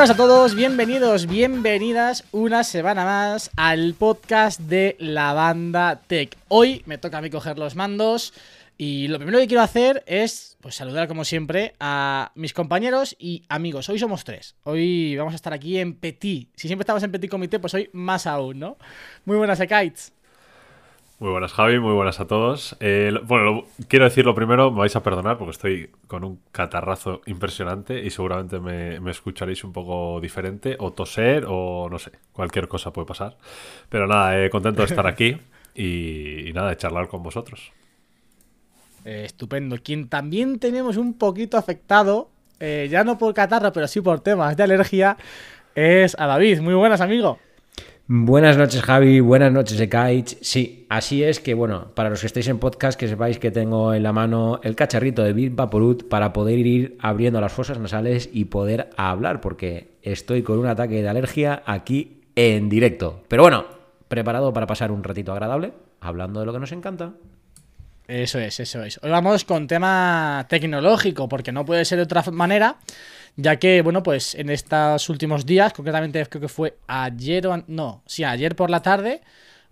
Buenas a todos, bienvenidos, bienvenidas una semana más al podcast de la banda Tech. Hoy me toca a mí coger los mandos y lo primero que quiero hacer es pues, saludar como siempre a mis compañeros y amigos. Hoy somos tres, hoy vamos a estar aquí en Petit. Si siempre estamos en Petit Comité, pues hoy más aún, ¿no? Muy buenas, Ekaitz. Muy buenas, Javi, muy buenas a todos. Eh, bueno, quiero decir lo primero, me vais a perdonar porque estoy con un catarrazo impresionante y seguramente me, escucharéis un poco diferente, o toser, o no sé, cualquier cosa puede pasar. Pero nada, eh, contento de estar aquí y, nada, de charlar con vosotros. Eh, estupendo. Quien también tenemos un poquito afectado, ya no por catarro, pero sí por temas de alergia, es a David. Muy buenas, amigo. Buenas noches, Javi. Buenas noches, Ekaich. Sí, así es que, bueno, para los que estéis en podcast, que sepáis que tengo en la mano el cacharrito de Bill Vaporut para poder ir abriendo las fosas nasales y poder hablar, porque estoy con un ataque de alergia aquí en directo. Pero bueno, preparado para pasar un ratito agradable, hablando de lo que nos encanta. Eso es, eso es. Hoy vamos con tema tecnológico, porque no puede ser de otra manera ya que, bueno, pues en estos últimos días, concretamente creo que fue ayer o... No, sí, ayer por la tarde,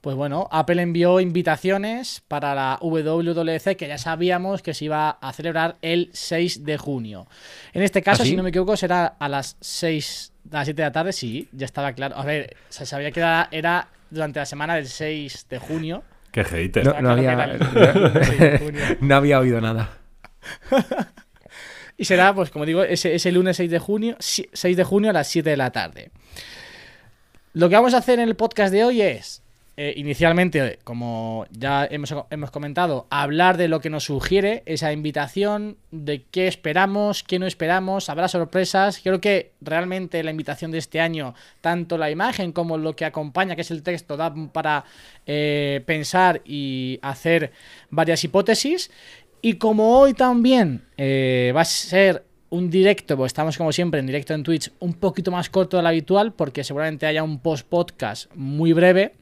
pues bueno, Apple envió invitaciones para la WWDC que ya sabíamos que se iba a celebrar el 6 de junio. En este caso, ¿Ah, si no me equivoco, será a las 6, a las 7 de la tarde, sí, ya estaba claro. A ver, se sabía que era, durante la semana del 6 de junio. Qué hater. no había oído nada. Y será, pues como digo, ese, lunes 6 de junio, 6 de junio a las 7 de la tarde. Lo que vamos a hacer en el podcast de hoy es, eh, inicialmente, como ya hemos, hemos, comentado, hablar de lo que nos sugiere esa invitación, de qué esperamos, qué no esperamos, habrá sorpresas. Creo que realmente la invitación de este año, tanto la imagen como lo que acompaña, que es el texto, da para eh, pensar y hacer varias hipótesis. Y como hoy también eh, va a ser un directo, pues estamos como siempre en directo en Twitch, un poquito más corto de lo habitual, porque seguramente haya un post-podcast muy breve,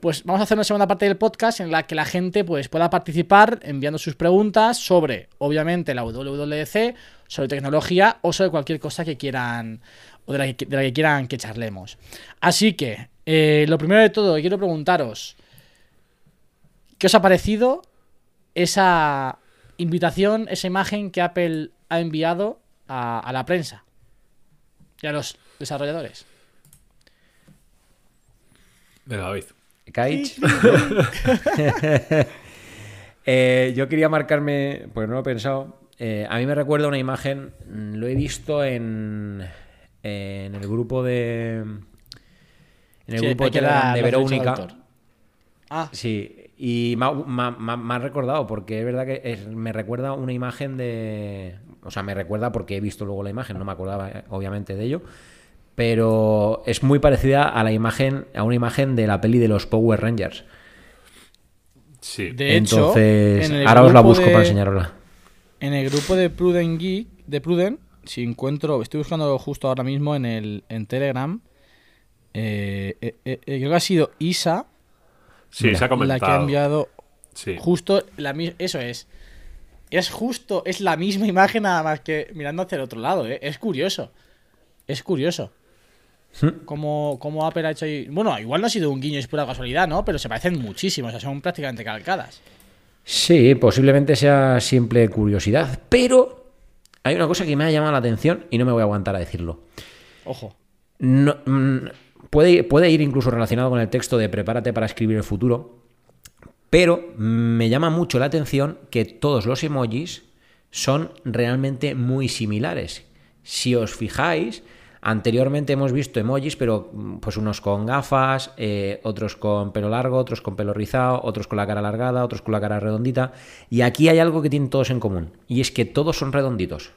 pues vamos a hacer una segunda parte del podcast en la que la gente pues, pueda participar enviando sus preguntas sobre, obviamente, la WWDC, sobre tecnología o sobre cualquier cosa que quieran o de la que, quieran que charlemos. Así que, eh, lo primero de todo, quiero preguntaros, ¿qué os ha parecido esa invitación, esa imagen que Apple ha enviado a, la prensa y a los desarrolladores. Venga, David. eh, yo quería marcarme, porque no lo he pensado. Eh, a mí me recuerda una imagen, mm, lo he visto en, en el grupo de. En el grupo de, de Verónica. Ah. Sí, y me ha, recordado, porque es verdad que me recuerda una imagen de. O sea, me recuerda porque he visto luego la imagen, no me acordaba eh, obviamente de ello. Pero es muy parecida a la imagen, a una imagen de la peli de los Power Rangers. Sí. De Entonces, ahora os la busco para enseñarosla. En el grupo de Pruden Geek, de Pruden, si encuentro, estoy buscando justo ahora mismo en el en Telegram. Eh, eh, creo que ha sido Isa Sí, se ha comentado. La que ha enviado. Justo la Eso es. Es justo, es la misma imagen nada más que mirando hacia el otro lado, ¿eh? Es curioso. Es curioso. Hmm. Como, como Apple ha hecho ahí. Bueno, igual no ha sido un guiño, es pura casualidad, ¿no? Pero se parecen muchísimo, o sea, son prácticamente calcadas. Sí, posiblemente sea simple curiosidad, pero hay una cosa que me ha llamado la atención y no me voy a aguantar a decirlo. Ojo. No, mm, Puede, ir incluso relacionado con el texto de prepárate para escribir el futuro, pero me llama mucho la atención que todos los emojis son realmente muy similares. Si os fijáis, anteriormente hemos visto emojis, pero pues unos con gafas, eh, otros con pelo largo, otros con pelo rizado, otros con la cara alargada, otros con la cara redondita. Y aquí hay algo que tienen todos en común, y es que todos son redonditos.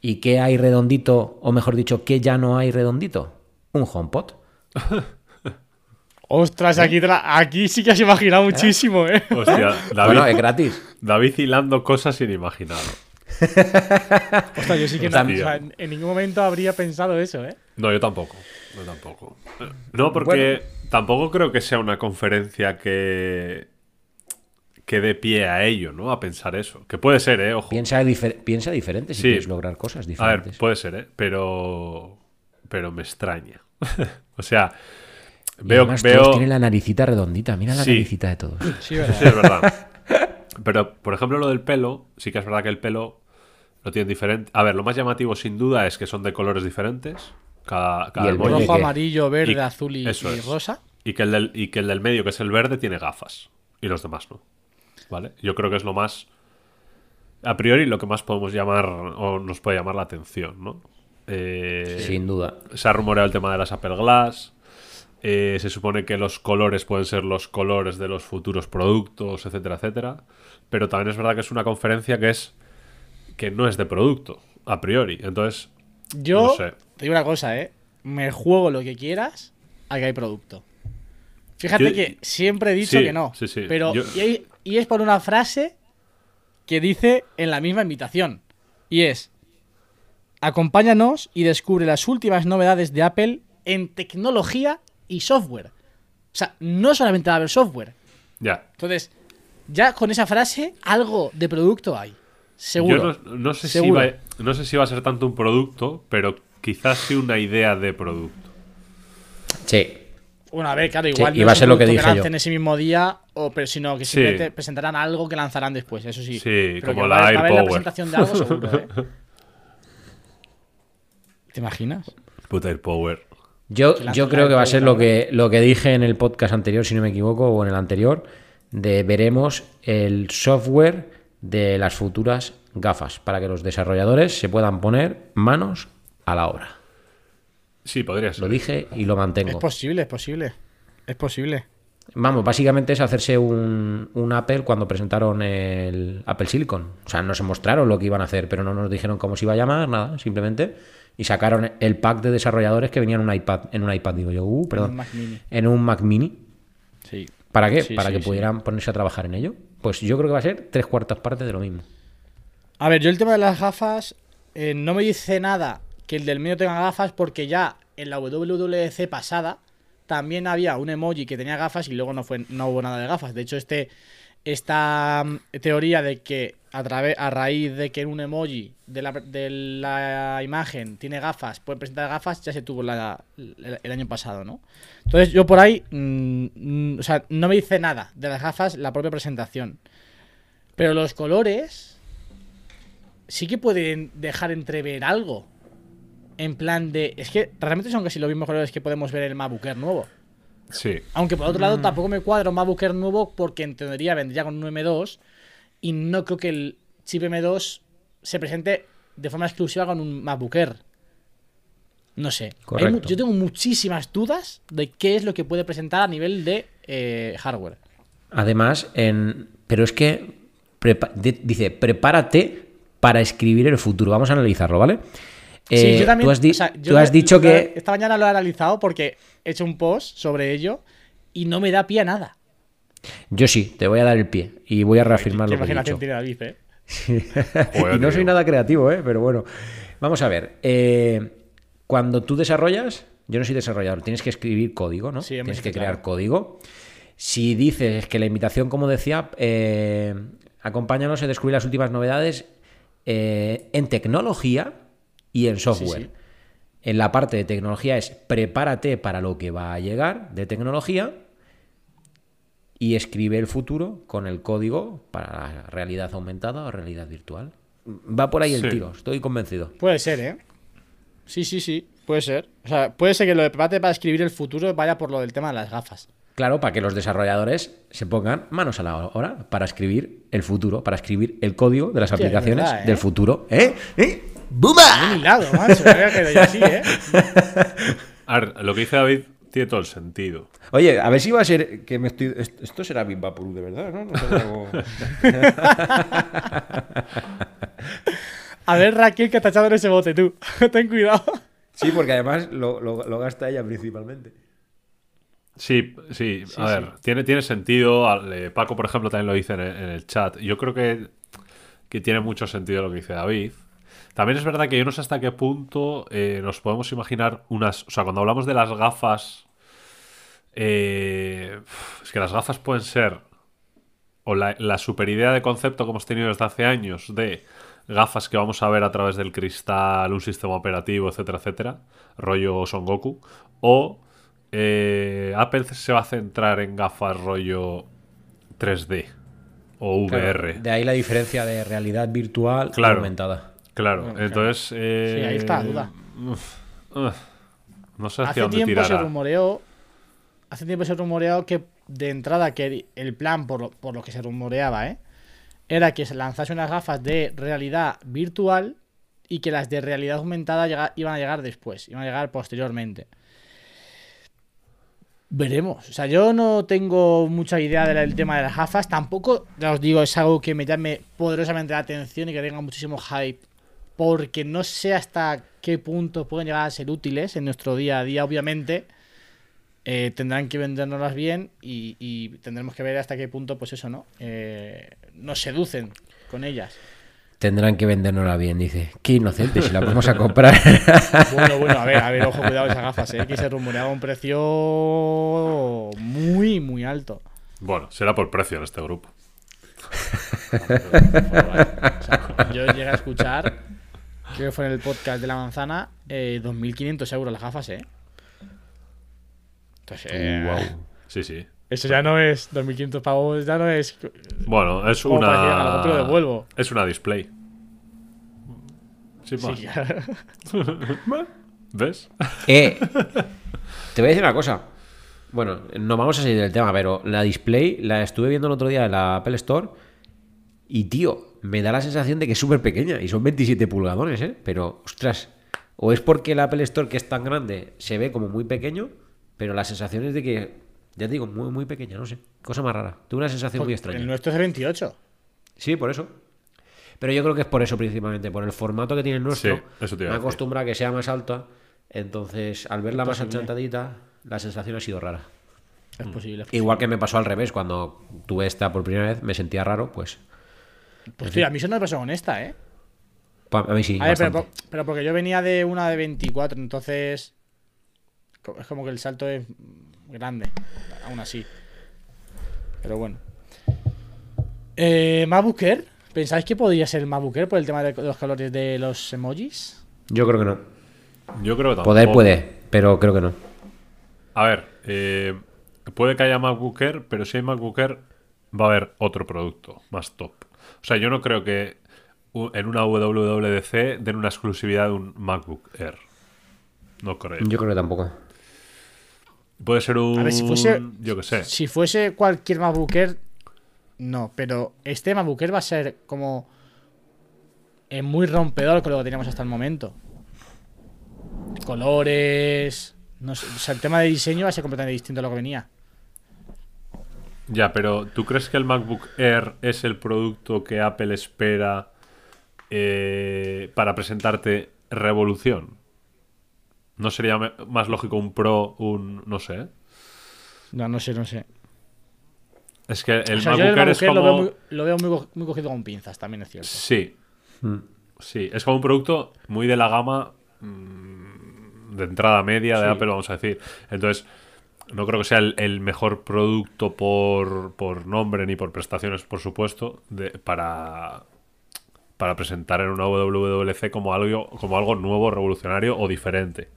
¿Y qué hay redondito, o mejor dicho, qué ya no hay redondito? Un HomePod. Ostras, aquí, aquí sí que has imaginado ¿Eh? muchísimo, ¿eh? Hostia, David, bueno, es gratis. David hilando cosas inimaginadas. Ostras, yo sí que no, en, ningún momento habría pensado eso, ¿eh? No, yo tampoco. No, tampoco. No, porque tampoco creo que sea una conferencia que que dé pie a ello, ¿no? A pensar eso. Que puede ser, ¿eh? Ojo. Piensa, piensa diferente si quieres lograr cosas diferentes. A ver, puede ser, ¿eh? Pero pero me extraña. o sea, veo, además veo... todos tienen la naricita redondita. Mira la Sí. naricita de todos. Sí, Sí, ¿verdad? sí, es verdad. Pero, por ejemplo, lo del pelo, sí que es verdad que el pelo lo tienen diferente. A ver, lo más llamativo sin duda es que son de colores diferentes. Cada, cada el Rojo, amarillo, verde, Y- azul y, eso y es. rosa. Y que, el del, y que el del medio, que es el verde, tiene gafas. Y los demás no. ¿Vale? Yo creo que es lo más. A priori, lo que más podemos llamar o nos puede llamar la atención, ¿no? Eh, Sin duda. se ha rumoreado el tema de las Apple Glass. eh, se supone que los colores pueden ser los colores de los futuros productos, etcétera, etcétera. Pero también es verdad que es una conferencia que es que no es de producto, a priori. Entonces, Yo No sé. te digo una cosa, ¿eh? Me juego lo que quieras a que hay producto. Fíjate Yo- que siempre he dicho Sí, que no. sí, sí. Pero, Yo- y, hay- y es por una frase que dice en la misma invitación. Y es: Acompáñanos y descubre las últimas novedades de Apple en tecnología y software. O sea, no solamente va a haber software. ya. Entonces, ya con esa frase, algo de producto hay. Seguro. Yo no, no sé si va, no sé si va a ser tanto un producto, pero quizás sí una idea de producto. Sí. Bueno, a ver, claro, igual va es a ser lo que dije yo. lancen ese mismo día, o, pero sino que Sí. simplemente presentarán algo que lanzarán después, eso sí. Sí, Pero como que la va, a- Air va a haber la Power. presentación de algo seguro, ¿eh? ¿Te imaginas? Puta Air Power. Yo, yo creo que va a ser lo que, lo que dije en el podcast anterior, si no me equivoco, o en el anterior, de veremos el software de las futuras gafas, para que los desarrolladores se puedan poner manos a la obra. Sí, podría ser. Lo dije y lo Es mantengo. posible, es posible. Es posible. Vamos, básicamente es hacerse un, un Apple cuando presentaron el Apple Silicon. O sea, nos mostraron lo que iban a hacer, pero no nos dijeron cómo se iba a llamar, nada, simplemente. Y sacaron el pack de desarrolladores que venían en un iPad, en un iPad, digo yo, uh, perdón, Un Mac Mini. en un Mac Mini. Sí. ¿Para qué? Sí, Para sí, que sí. pudieran ponerse a trabajar en ello. Pues yo creo que va a ser tres cuartas partes de lo mismo. A ver, yo el tema de las gafas eh, no me dice nada que el del medio tenga gafas porque ya en la WWDC pasada también había un emoji que tenía gafas y luego no fue no hubo nada de gafas. De hecho, este esta mm, teoría de que a a raíz de que un emoji de la, de la imagen tiene gafas, puede presentar gafas, ya se tuvo la- el, año pasado, ¿no? Entonces yo por ahí, mm, mm, o sea, no me dice nada de las gafas la propia presentación. Pero los colores sí que pueden dejar entrever algo. En plan de. Es que realmente son casi los mismos colores que podemos ver en el MacBook Air nuevo. Sí. Aunque por otro lado tampoco me cuadra un MacBook Air nuevo porque en teoría vendría con un M2 y no creo que el chip M2 se presente de forma exclusiva con un MacBook Air. No sé. Hay yo tengo muchísimas dudas de qué es lo que puede presentar a nivel de eh, hardware. Además, en... pero es que prepa- dice, prepárate para escribir el futuro. Vamos a analizarlo, ¿vale? Sí, Eh, yo también. tú has, di- o sea, yo tú has lo- dicho que... Esta mañana lo he analizado porque he hecho un post sobre ello y no me da pie a nada. Yo sí, te voy a dar el pie y voy a reafirmar lo que he dicho. tiene David, ¿eh? Joder, y no soy nada creativo, ¿eh? pero bueno. Vamos a ver. eh, cuando tú desarrollas, yo no soy desarrollador, tienes que escribir código, ¿no? Sí, tienes que crear claro. código. Si dices que la invitación, como decía, eh, acompáñanos a descubrir las últimas novedades eh, en tecnología y en software. sí. En la parte de tecnología es prepárate para lo que va a llegar de tecnología y escribe el futuro con el código para la realidad aumentada o realidad virtual. Va por ahí el Sí. tiro, estoy convencido. Puede ser, ¿eh? Sí, sí, sí. Puede ser. O sea, puede ser que lo de prepárate para escribir el futuro vaya por lo del tema de las gafas. Claro, para que los desarrolladores se pongan manos a la obra para escribir el futuro, para escribir el código de las aplicaciones verdad, ¿eh? del futuro. ¿Eh? ¿Eh? Un ¡Buma! hilado, macho. Me había quedado yo así, ¿eh? A ver, lo que dice David tiene todo el sentido. Oye, a ver si va a ser que me estoy. Esto será Big Vapor de verdad, ¿no? No será algo- A ver, Raquel, que te ha echado en ese bote tú. Ten cuidado. Sí, porque además lo, lo- lo gasta ella principalmente. Sí, sí, a ver, Tiene, tiene sentido. Eh, Paco, por ejemplo, también lo dice en el, en el chat. Yo creo que, que tiene mucho sentido lo que dice David. También es verdad que yo no sé hasta qué punto eh, nos podemos imaginar unas. O sea, cuando hablamos de las gafas. eh, es que las gafas pueden ser. O la, la superidea de concepto que hemos tenido desde hace años de gafas que vamos a ver a través del cristal, un sistema operativo, etcétera, etcétera, rollo Son Goku, o eh, Apple se va a centrar en gafas rollo 3D o VR. Claro, de ahí la diferencia de realidad virtual Claro. aumentada. Claro, Bueno, claro. entonces... eh, Sí, ahí está la duda. uf, no sé hacia Hace dónde tiempo se rumoreó. Hace tiempo se rumoreó que de entrada que el plan, por lo, por lo que se rumoreaba, ¿eh? era que se lanzase unas gafas de realidad virtual y que las de realidad aumentada llega- iban a llegar después, iban a llegar posteriormente. Veremos. O sea, yo no tengo mucha idea del tema de las gafas. Tampoco, ya os digo, es algo que me llame poderosamente la atención y que tenga muchísimo hype. Porque no sé hasta qué punto pueden llegar a ser útiles en nuestro día a día, obviamente. Eh, tendrán que vendérnoslas bien y, y tendremos que ver hasta qué punto, pues eso, ¿no? Eh, nos seducen con ellas. Tendrán que vendérnosla bien, dice. Qué inocente, si la vamos a comprar. Bueno, bueno, a ver, a ver, ojo, cuidado esas gafas, ¿eh? Que se rumoreaba un precio muy, muy alto. Bueno, será por precio en este grupo. O sea, yo llegué a escuchar, creo que fue en el podcast de la manzana, eh, 2.500 euros las gafas, ¿eh? Entonces, eh, Sí, sí. eso ya no es 2.500 pavos, ya no es... Bueno, es para que una. "Algo te lo devuelvo". Es una display. Sin más. Sí, ¿Ves? Eh, te voy a decir una cosa. Bueno, no vamos a salir del tema, pero la display la estuve viendo el otro día en la Apple Store y, tío, me da la sensación de que es súper pequeña y son 27 pulgadones, ¿eh? Pero, ostras, o es porque la Apple Store, que es tan grande, se ve como muy pequeño, pero la sensación es de que, ya te digo, muy, muy pequeña, no sé. Cosa más rara. Tuve una sensación muy extraña. el nuestro es de 28. Sí, por eso. Pero yo creo que es por eso principalmente, por el formato que tiene el nuestro. Sí, eso te me acostumbra a que sea más alta. Entonces, al verla más achantadita, la sensación ha sido rara. Es posible. es posible. Igual que me pasó al revés, cuando tuve esta por primera vez, me sentía raro, pues. Pues tío, a mí eso no me pasó con esta, ¿eh? pa- A mí sí. A ver, pero, porque yo venía de una de 24, entonces. Es como que el salto es grande, aún así. Pero bueno. Eh, ¿MacBook Air? ¿Pensáis que podría ser Air por el tema de los colores de los emojis? Yo creo que no. Yo creo que tampoco. Poder puede, pero creo que no. A ver, eh, puede que haya MacBook Air, pero si hay MacBook Air, va a haber otro producto más top. O sea, yo no creo que en una WWDC den una exclusividad de un MacBook Air. No creo. Yo creo que tampoco. Puede ser un. A ver, si fuese- Yo qué sé. Si fuese cualquier MacBook Air, no. Pero este MacBook Air va a ser como. eh, muy rompedor con lo que teníamos hasta el momento. Colores. No sé, o sea, el tema de diseño va a ser completamente distinto a lo que venía. Ya, pero ¿tú crees que el MacBook Air es el producto que Apple espera eh, para presentarte revolución? ¿No sería más lógico un Pro, un. no sé? No, no sé, no sé. Es que el O sea, MacBook Air es como. lo veo, muy, lo veo muy co- muy cogido con pinzas, también es cierto. Sí. Mm. Sí, es como un producto muy de la gama mm, de entrada media de Sí. Apple, vamos a decir. Entonces, no creo que sea el, el mejor producto por, por nombre ni por prestaciones, por supuesto, de- para, para presentar en una WWDC como algo, como algo nuevo, revolucionario o diferente.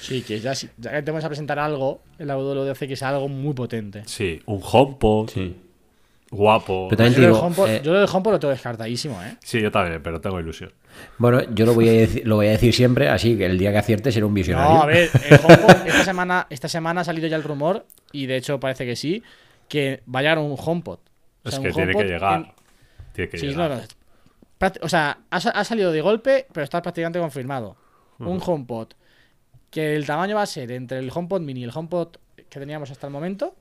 Sí, que ya, que te vamos a presentar algo, en la WWDC que sea algo muy potente. Sí, un HomePod Sí. Guapo. Pero también Yo lo, digo, HomePod, eh, yo lo del HomePod lo tengo descartadísimo, ¿eh? Sí, yo también, pero tengo ilusión. Bueno, yo lo voy, a decir, lo voy a decir siempre, así que el día que acierte será un visionario. No, a ver, el HomePod, esta semana, esta semana ha salido ya el rumor, y de hecho parece que sí, que va a llegar un HomePod. O Es que tiene que llegar. en- Tiene que Sí, llegar. no, no. O sea, ha, ha salido de golpe, pero está prácticamente confirmado. Un HomePod. Que el tamaño va a ser entre el HomePod mini y el HomePod que teníamos hasta el momento.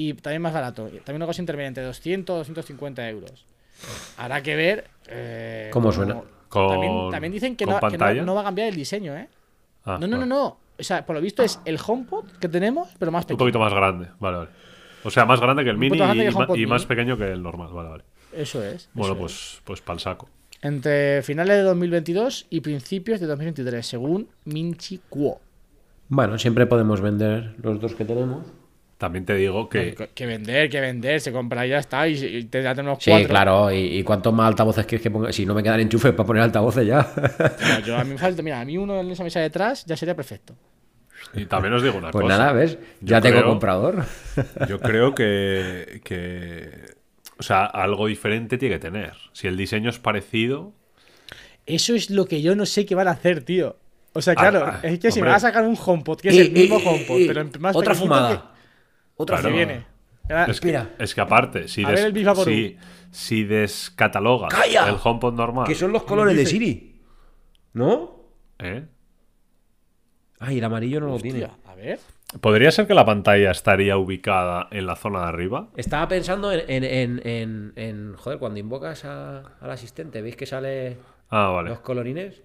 Y también más barato. También una cosa intermedia entre 200 y 250 euros. Habrá que ver. eh, ¿Cómo suena? Con- También, también dicen que, no, que no- va a cambiar el diseño, ¿eh? Ah, no, no, no, vale. no. O sea, por lo visto es el HomePod que tenemos, pero más Un pequeño. poquito más grande, vale, vale. O sea, más grande que el Un mini y, que el más pequeño que el normal, vale, vale. Eso es. Bueno, eso es. pues, pues pa'l saco. Entre finales de 2022 y principios de 2023, según Minchi Kuo. Bueno, siempre podemos vender los dos que tenemos. También te digo que. Que, que vender, que vender, se compra y ya está. Y, y te ya tenemos Sí, cuatro. claro. ¿Y, y cuántos más altavoces quieres que ponga? Si no me quedan enchufes para poner altavoces ya. Mira, yo a mí me falta, mira, a mí uno en esa mesa detrás ya sería perfecto. Y también os digo una Pues cosa. nada, ¿ves? Yo Ya tengo creo- comprador. Yo creo que, que. O sea, algo diferente tiene que tener. Si el diseño es parecido. Eso es lo que yo no sé qué van a hacer, tío. O sea, Ah, claro, ah, es que si me hombre. van a sacar un HomePod, que es Eh, el mismo eh, HomePod, eh, pero en más Otra fumada. Otra Claro. que viene. Es que, Mira. es que aparte, si, por si, si descatalogas ¡Calla! el HomePod normal. Que son los colores de? Siri. ¿No? ¿eh? Ay, el amarillo no lo tiene. A ver. ¿Podría ser que la pantalla estaría ubicada en la zona de arriba? Estaba pensando en, en, en, en- en- Joder, cuando invocas a- al asistente, ¿veis que sale Ah, vale. los colorines?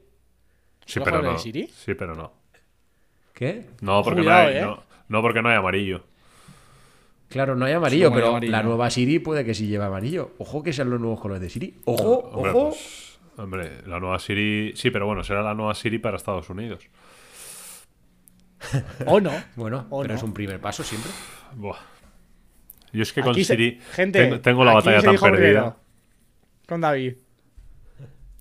Sí, ¿Los pero no. de Siri? Sí, pero no. ¿Qué? No, porque Cuidado, no, hay, eh. no, no, porque no hay amarillo. Claro, no hay amarillo, ¿Cómo no hay pero amarillo? la nueva Siri puede que sí lleve amarillo. Ojo que sean los nuevos colores de Siri. Ojo, Hombre, ojo. pues, hombre, la nueva Siri. Sí, pero bueno, será la nueva Siri para Estados Unidos. O no. Bueno, O pero no. es un primer paso siempre. Buah. Yo es que con se- Siri gente, tengo, tengo la batalla tan perdida. primero. Con David.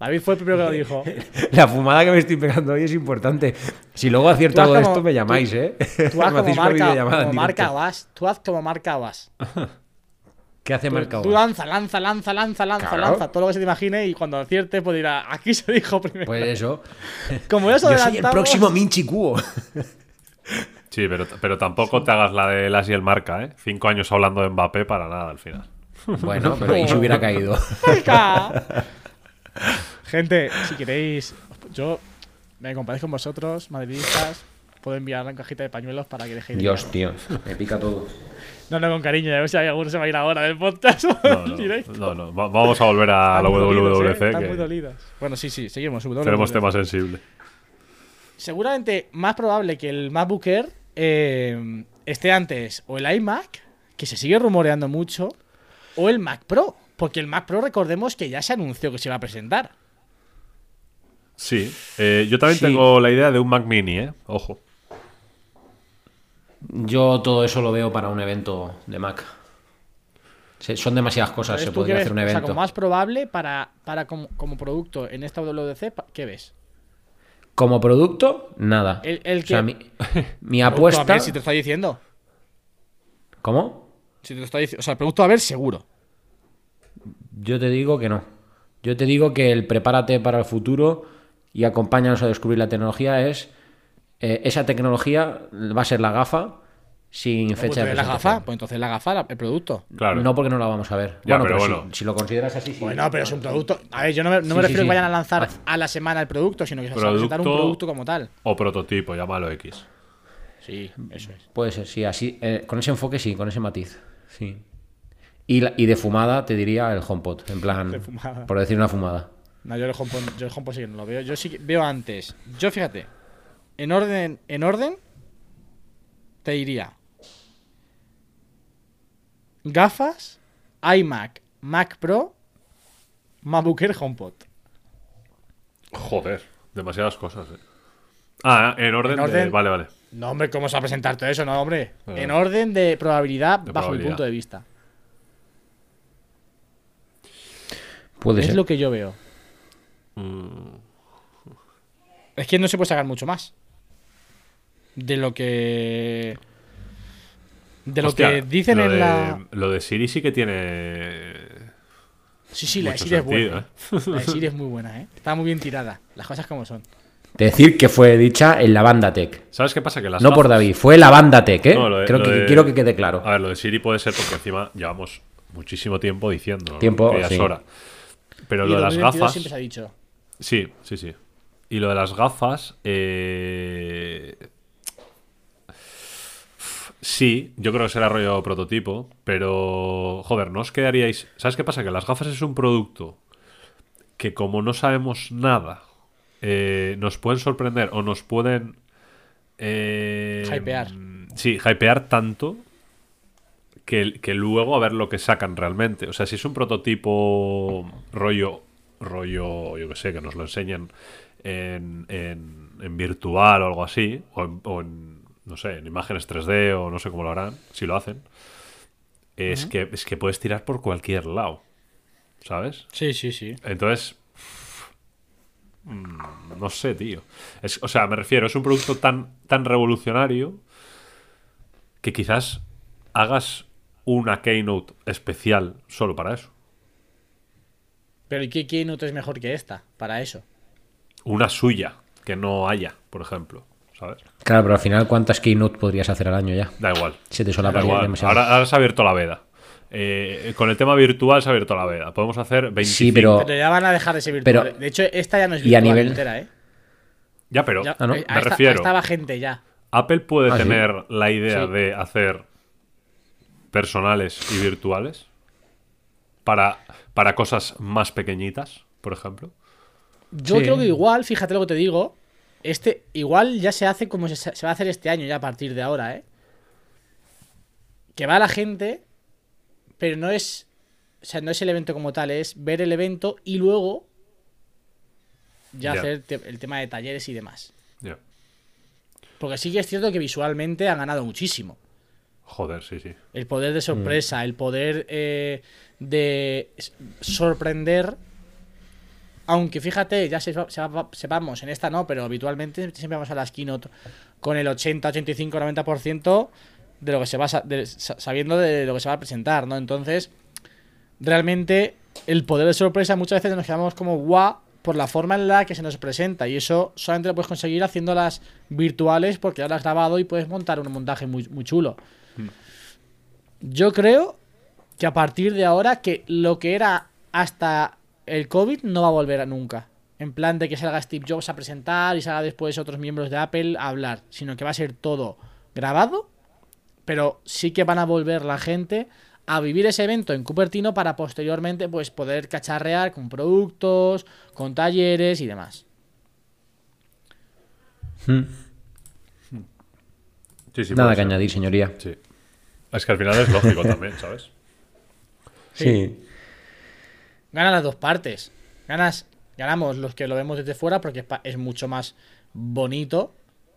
David fue el primero que lo dijo. La fumada que me estoy pegando hoy es importante. Si luego acierto Tú algo de esto, me tú- llamáis, ¿eh? Tú haz como marca, como marca vas. Tú haz como marca vas. ¿Qué hace Tú, marca tú Obas? lanza, lanza, lanza, lanza, lanza, Claro. lanza. Todo lo que se te imagine y cuando aciertes, pues dirá, aquí se dijo primero. Pues eso. como ya se Yo soy el próximo Minchi Kuo. Sí, pero, pero tampoco te hagas la de las y el marca, ¿eh? Cinco años hablando de Mbappé para nada al final. Bueno, pero y si hubiera caído. Venga. Gente, si queréis, yo me compadezco con vosotros, madridistas. Puedo enviar una cajita de pañuelos para que dejéis. de Dios, tío. Me pica todo. No, no, con cariño, a ver si hay alguno se va a ir ahora del podcast. No, no, Directo. no, no. Va- Vamos a volver a la Están ¿eh? WWDC, Están muy que dolidos. Bueno, sí, sí, seguimos. WWDC. tenemos temas sensibles. Seguramente más probable que el MacBook Air eh, esté antes o el iMac, que se sigue rumoreando mucho, o el Mac Pro. Porque el Mac Pro, recordemos que ya se anunció que se iba a presentar. Sí. Eh, yo también Sí. tengo la idea de un Mac Mini, ¿eh? Ojo. Yo todo eso lo veo para un evento de Mac. Se- Son demasiadas cosas, se ¿tú podría hacer un ves? O sea, evento. como más probable para, para como, como producto en esta WDC, ¿qué ves? Como producto, nada. El- el O sea, que- mi, mi Producto, a apuesta. ver, si te lo estoy diciendo. ¿Cómo? Si te lo estoy diciendo. O sea, el producto a ver, seguro. Yo te digo que no. Yo te digo que el prepárate para el futuro y acompáñanos a descubrir la tecnología es. eh, esa tecnología va a ser la gafa sin Pues fecha de entonces la gafa, pues entonces la gafa, la- el producto. Claro. No porque no la vamos a ver. Ya, bueno, pero pero, bueno. Si, si lo consideras así, sí. Bueno, pero es un producto. A ver, yo no me, no Sí, me sí, refiero a sí. que vayan a lanzar a la semana el producto, sino que se va a presentar un Producto- producto como tal. O prototipo, llámalo X. Sí, eso es. Puede ser, sí, así. eh, con ese enfoque sí, con ese matiz. Sí. Y, la- y de fumada te diría el HomePod. En plan. De fumada. Por decir una fumada. No, yo el HomePod, yo el HomePod sí que no lo veo. Yo sí que veo antes. Yo fíjate, en orden, en orden, te diría gafas, iMac, Mac Pro, MacBook Air, HomePod. Joder, demasiadas cosas, ¿eh? Ah, en orden, En de- Vale, vale. No, hombre, ¿cómo se va a presentar todo eso? No, hombre. Ah. En orden de probabilidad, De bajo mi punto de vista. Puede es ser. lo que yo veo. Mm, Es que no se puede sacar mucho más. De lo que. De lo hostia, que dicen lo en de- la. Lo de Siri sí que tiene. Sí, sí, la de Siri es buena. ¿eh? La de Siri es muy buena, ¿eh? Está muy bien tirada. Las cosas como son. Decir que fue dicha en la banda Tech. ¿Sabes qué pasa? Que las No por David, fue la banda Tech, ¿eh? No, lo de- Creo lo que de- quiero que quede claro. A ver, lo de Siri puede ser porque encima llevamos muchísimo tiempo diciendo. Tiempo, Que ya es sí. hora. Pero Y lo de las 2022 gafas. siempre se ha dicho. Sí, sí, sí. Y lo de las gafas. eh, Sí, yo creo que será rollo prototipo. Pero. Joder, ¿no os quedaríais. ¿Sabes qué pasa? Que las gafas es un producto que, como no sabemos nada, eh, nos pueden sorprender o nos pueden. eh, Hypear. Sí, hypear tanto que, que luego a ver lo que sacan realmente. O sea, si es un prototipo rollo, rollo, yo que sé, que nos lo enseñen en, en- en virtual o algo así, o en, o en- no sé, en imágenes 3D o no sé cómo lo harán, si lo hacen, es, que, es que puedes tirar por cualquier lado, ¿sabes? Sí, sí, sí. Entonces, mm, no sé, tío. Es, o sea, me refiero, es un producto tan, tan revolucionario que quizás hagas una keynote especial solo para eso. Pero ¿y qué keynote es mejor que esta para eso? Una suya, que no haya, por ejemplo, ¿sabes? Claro, pero al final, ¿cuántas keynote podrías hacer al año ya? Da igual. Se te Da solaparía igual. demasiado. Ahora, ahora se ha abierto la veda. Eh, con el tema virtual se ha abierto la veda. Podemos hacer 25. Sí, pero- Pero ya van a dejar de ser virtual. Pero- de hecho, esta ya no es y a virtual nivel- entera, ¿eh? Ya, pero Ya- Ah, ¿no? eh, me a esta- a refiero. Estaba gente ya. Apple puede Ah, ¿sí? tener la idea Sí. de hacer personales y virtuales para, para cosas más pequeñitas, por ejemplo. Yo Sí. creo que igual, fíjate lo que te digo, este igual ya se hace como se, se va a hacer este año ya a partir de ahora, ¿eh? Que va la gente, pero no es, o sea, no es el evento como tal, es ver el evento y luego ya hacer te- el tema de talleres y demás. Porque sí que es cierto que visualmente han ganado muchísimo. Joder, sí, sí. El poder de sorpresa, el poder eh, de sorprender. Aunque fíjate, ya se- se- sepamos, en esta no, pero habitualmente siempre vamos a las keynote con el 80, 85, 90% de lo que se va de- sabiendo de lo que se va a presentar, ¿no? Entonces, realmente el poder de sorpresa muchas veces nos quedamos como guau por la forma en la que se nos presenta y eso solamente lo puedes conseguir haciéndolas virtuales porque ahora has grabado y puedes montar un montaje muy, muy chulo. Yo creo que a partir de ahora que lo que era hasta el COVID no va a volver a nunca. En plan de que salga Steve Jobs a presentar y salga después otros miembros de Apple a hablar, sino que va a ser todo grabado, pero sí que van a volver la gente a vivir ese evento en Cupertino para posteriormente pues poder cacharrear con productos, con talleres y demás. Hmm. Sí, sí, Nada que ser. añadir, señoría. Sí. Es que al final es lógico también, ¿sabes? Sí. Ganan las dos partes. Ganas, ganamos los que lo vemos desde fuera porque es mucho más bonito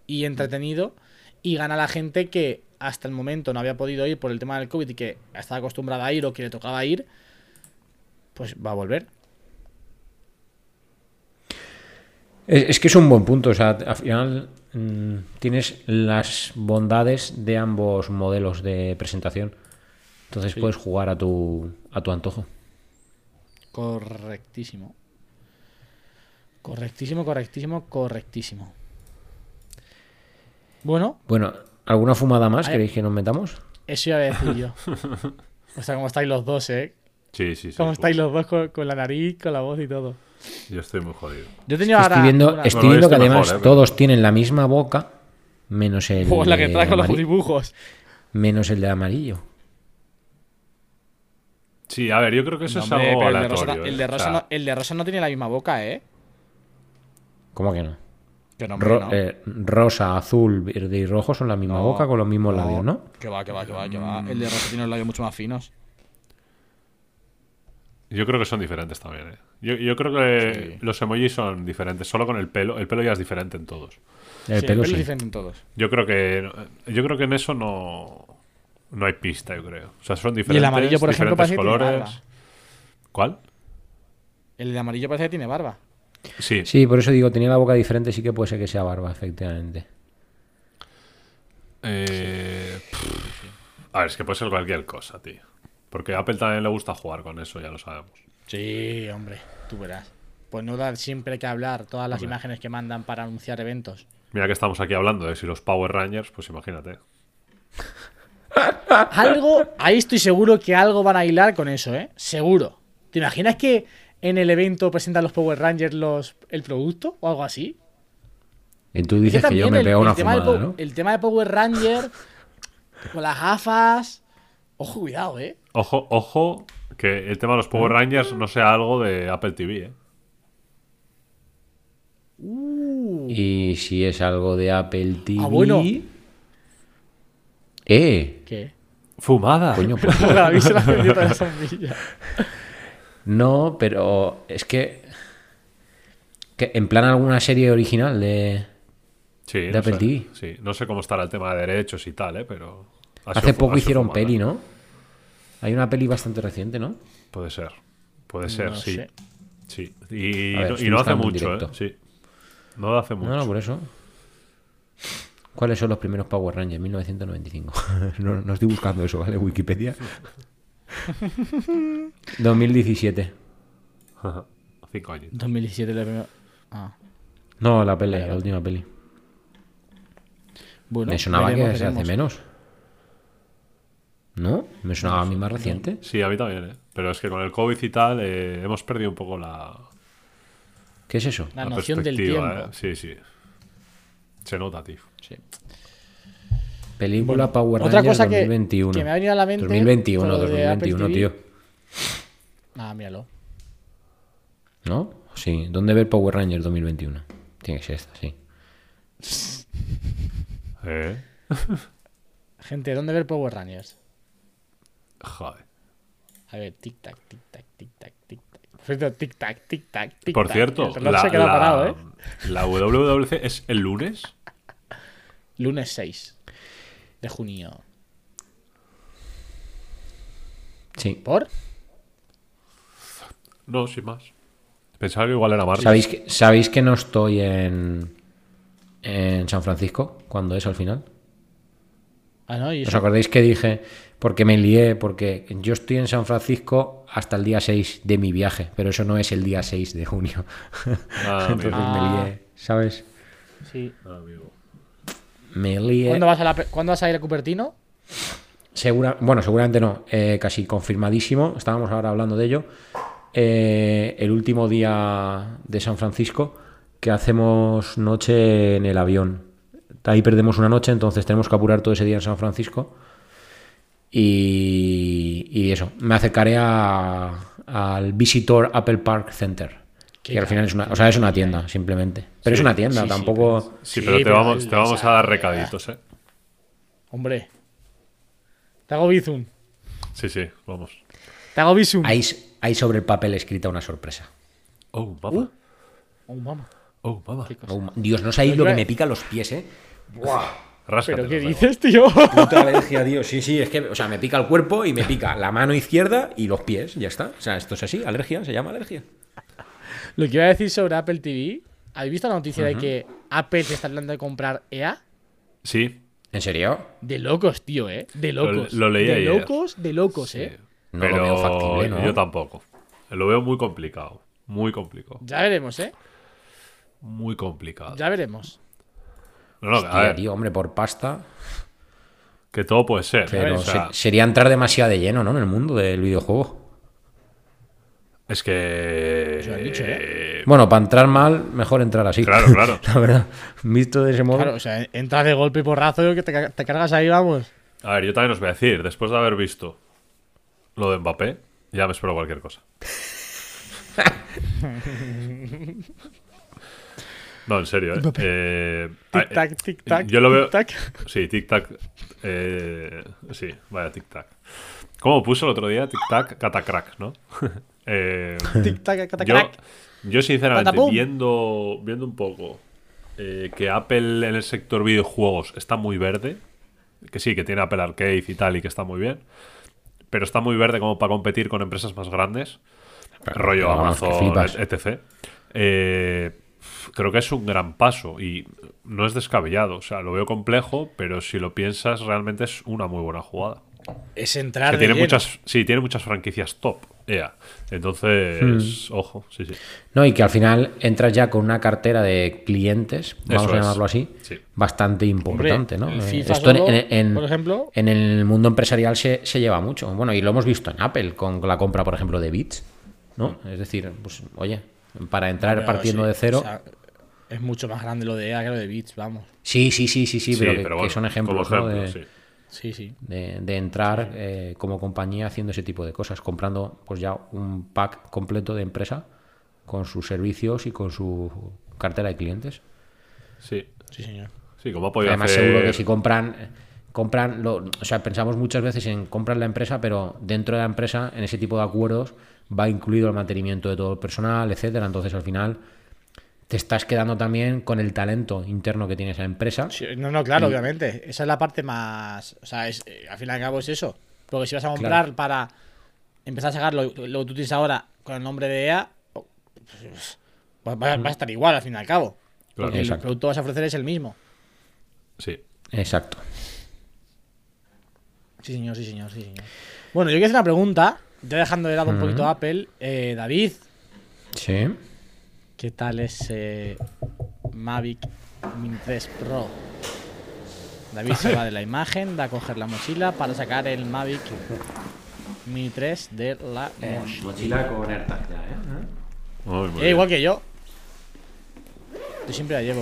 y entretenido. Y gana la gente que hasta el momento no había podido ir por el tema del COVID y que estaba acostumbrada a ir o que le tocaba ir. Pues va a volver. Es, es que es un buen punto. O sea, al final mm, tienes las bondades de ambos modelos de presentación. Entonces puedes jugar a tu, a tu antojo. Correctísimo. Correctísimo, correctísimo, correctísimo. Bueno, Bueno, ¿alguna fumada más queréis que nos metamos? eso iba a decir yo. O sea, cómo estáis los dos, ¿eh? Sí, sí, sí. Cómo estáis los dos con, con la nariz, con la voz y todo. Yo estoy muy jodido. Yo tenía ahora. Estoy viendo, una- estoy Bueno, viendo este que además mejor, ¿eh? Todos tienen la misma boca, menos el, Oh, la que trae con los dibujos. menos el de amarillo. Sí, a ver, yo creo que eso No, es hombre, algo el de Rosa, el ¿eh? de O Rosa sea, no, el de Rosa no tiene la misma boca, ¿eh? ¿Cómo que no? Que no, Ro- no. eh, rosa, azul, verde y rojo son la misma No, boca con los mismos labios, ¿no? Que va, que va, que va, que va. El de Rosa tiene los labios mucho más finos. Yo creo que son diferentes también. ¿eh? Yo, yo creo que Sí. los emojis son diferentes, solo con el pelo. El pelo ya es diferente en todos. El Sí, pelo es sí. diferente en todos. Yo creo que yo creo que en eso no no hay pista, yo creo. O sea, son diferentes. amarillo, por ejemplo, que tiene colores. barba. ¿Cuál? El de amarillo parece que tiene barba. Sí. Sí, por eso digo, tenía la boca diferente, sí que puede ser que sea barba, efectivamente. Eh, pff, a ver, es que puede ser cualquier cosa, tío. Porque a Apple también le gusta jugar con eso, ya lo sabemos. Sí, hombre, tú verás. Pues no dar siempre que hablar todas las imágenes que mandan para anunciar eventos. Mira que estamos aquí hablando de si los Power Rangers, pues imagínate. Algo, ahí estoy seguro que algo van a hilar con eso, ¿eh? Seguro. ¿Te imaginas que en el evento presentan los Power Rangers los, el producto o algo así? Y tú Es dices que, yo también me el- pego el una fumada, ¿no? El tema de Power Ranger con las gafas. Ojo, cuidado, ¿eh? Ojo, ojo, que el tema de los Power Rangers no sea algo de Apple TV, ¿eh? Uh, Y si es algo de Apple TV... Ah, bueno. ¡Eh! ¿Qué? Fumada. Coño, pues... la. No, pero es que... que en plan alguna serie original de... Sí, de no Apple sé, TV. Sí, no sé cómo estará el tema de derechos y tal, ¿eh? Pero. ha Hace poco hicieron fumada. peli, ¿no? Hay una peli bastante reciente, ¿no? Puede ser. Puede ser, No sí. sé. Sí. Y, ver, y no hace mucho, ¿eh? Sí. No hace mucho. No, no, por eso. ¿Cuáles son los primeros Power Rangers? 1995. no, no estoy buscando eso, ¿vale? Wikipedia. 2017. Cinco años. 2017 la primera. Ah. No, la peli, la última peli. Bueno, Me sonaba veremos, que se hace menos. ¿No? Me sonaba a mí más reciente. Sí, a mí también, ¿eh? Pero es que con el COVID y tal eh, hemos perdido un poco la, ¿Qué es eso? La la noción del tiempo. ¿eh? Sí, sí. Se nota, tío. Sí. Película Power Otra Rangers cosa que, 2021. que me ha venido a la mente. 2021, con lo de Apple 2021, TV. tío. Ah, míralo. ¿No? Sí. ¿Dónde ver Power Rangers 2021? Tiene que ser esta, sí. ¿Eh? Gente, ¿dónde ver Power Rangers? Joder. A ver, tic tac, tic tac, tic tac, tic tac. Perfecto, tic tac, tic tac, tic Por cierto, la, se queda la- parado, ¿eh? la WWDC es el lunes. Lunes 6 de junio. Sí. ¿Por? No, sin más. Pensaba que igual era martes. ¿Sabéis que, ¿Sabéis que no estoy en, en San Francisco cuando es al final? Ah, no, y ¿Os acordáis que dije? Porque me lié, porque yo estoy en San Francisco hasta el día 6 de mi viaje, pero eso no es el día 6 de junio. Ah, Entonces me lié, ¿sabes? Sí. Ah, amigo. Me lié. ¿Cuándo vas, a la pe- ¿Cuándo vas a ir a Cupertino? Segura, bueno, seguramente no, eh, casi confirmadísimo, estábamos ahora hablando de ello. Eh, el último día de San Francisco, que hacemos noche en el avión. Ahí perdemos una noche, entonces tenemos que apurar todo ese día en San Francisco. Y, y eso, me acercaré a- al Visitor Apple Park Center. Qué Que al final es una, o sea, es una tienda, simplemente. Pero Sí, es una tienda, sí, tampoco. Sí, Sí, pero te vamos, el- te vamos o a dar recaditos, ¿eh? Hombre. Te hago bizum. Sí, sí, vamos. Te hago bizum. Hay, hay sobre el papel escrita una sorpresa. Oh, mamá. Oh, mamá. Oh, mamá. Oh, Dios, no sabéis lo que me pica los pies, ¿eh? Ráscate, ¿Pero qué dices, tío? Puta alergia, tío. Sí, sí, es que, o sea, me pica el cuerpo y me pica la mano izquierda y los pies, ya está. O sea, esto es así, alergia, se llama alergia. Lo que iba a decir sobre Apple TV. ¿Habéis visto la noticia de que Apple se está hablando de comprar EA? Sí, ¿En serio? De locos, tío, ¿eh? De locos. lo leí De ayer. locos, de locos, sí. ¿eh? No pero lo veo factible, ¿no? yo tampoco. Lo veo muy complicado. Muy complicado. Ya veremos, ¿eh? Muy complicado. Ya veremos. No, no, a Hostia, ver, tío, hombre, por pasta. que todo puede ser. Pero o sea, se- sería entrar demasiado de lleno, ¿no? En el mundo del videojuego. Es que. Han dicho, ¿eh? Bueno, para entrar mal, mejor entrar así. Claro, claro. La verdad, visto de ese modo. Claro, o sea, entras de golpe y porrazo que te, ca- te cargas ahí, vamos. A ver, yo también os voy a decir, después de haber visto lo de Mbappé, ya me espero cualquier cosa. No, en serio, ¿eh? eh Tic eh, tac, tic tac. Yo lo veo. tic tac. Sí, tic-tac. eh, sí, vaya tic-tac. ¿Cómo puso el otro día? Tic-tac, catacrack, ¿no? Eh, Tic tac, yo, sinceramente, Patapum. viendo, viendo un poco eh, que Apple en el sector videojuegos está muy verde, que sí, que tiene Apple Arcade y tal, y que está muy bien, pero está muy verde como para competir con empresas más grandes, rollo Amazon, etc. Eh, creo que es un gran paso y no es descabellado. O sea, lo veo complejo, pero si lo piensas, realmente es una muy buena jugada. Es entrar Que de tiene lleno. muchas, sí, tiene muchas franquicias top. EA. Entonces, Hmm. ojo, sí, sí. No, y que al final entras ya con una cartera de clientes, vamos Eso a es. llamarlo así, Sí. bastante importante, ¿no? Eh, FIFA Esto en- solo, en, en- por ejemplo. en el mundo empresarial se, se lleva mucho. Bueno, y lo hemos visto en Apple con la compra, por ejemplo, de Bits, ¿no? Es decir, pues, oye, para entrar partiendo sí, de cero. o sea, es mucho más grande lo de EA que lo de Beats, vamos. sí, sí, sí, sí, sí, Sí, pero, que, pero que bueno, son ejemplos, como ¿no? ejemplo, de, sí. Sí, de- de entrar eh, como compañía haciendo ese tipo de cosas, comprando pues ya un pack completo de empresa con sus servicios y con su cartera de clientes. Sí, Sí, señor. sí, como ha Además, hacer... seguro que si compran, compran lo, o sea, pensamos muchas veces en comprar la empresa, pero dentro de la empresa, en ese tipo de acuerdos, va incluido el mantenimiento de todo el personal, etcétera. Entonces, al final, te estás quedando también con el talento interno que tiene esa empresa. Sí, no, no, claro, obviamente. Esa es la parte más. O sea, es, eh, al fin y al cabo es eso. Porque si vas a comprar para empezar a sacar lo, lo que tú tienes ahora con el nombre de EA, oh, pues, va, va- va a estar igual al fin y al cabo. Claro. Porque el Exacto. producto que vas a ofrecer es el mismo. Sí. Exacto. Sí, señor, sí, señor, sí, señor. Bueno, yo quiero hacer una pregunta, ya dejando de lado un poquito Apple. Eh, David, Sí. ¿Qué tal ese Mavic Mini 3 Pro? David se va de la imagen, va a coger la mochila para sacar el Mavic Mini 3 de la mochila. mochila con AirTag ya, ¿eh? Muy, muy Eh, igual que yo. Yo siempre la llevo.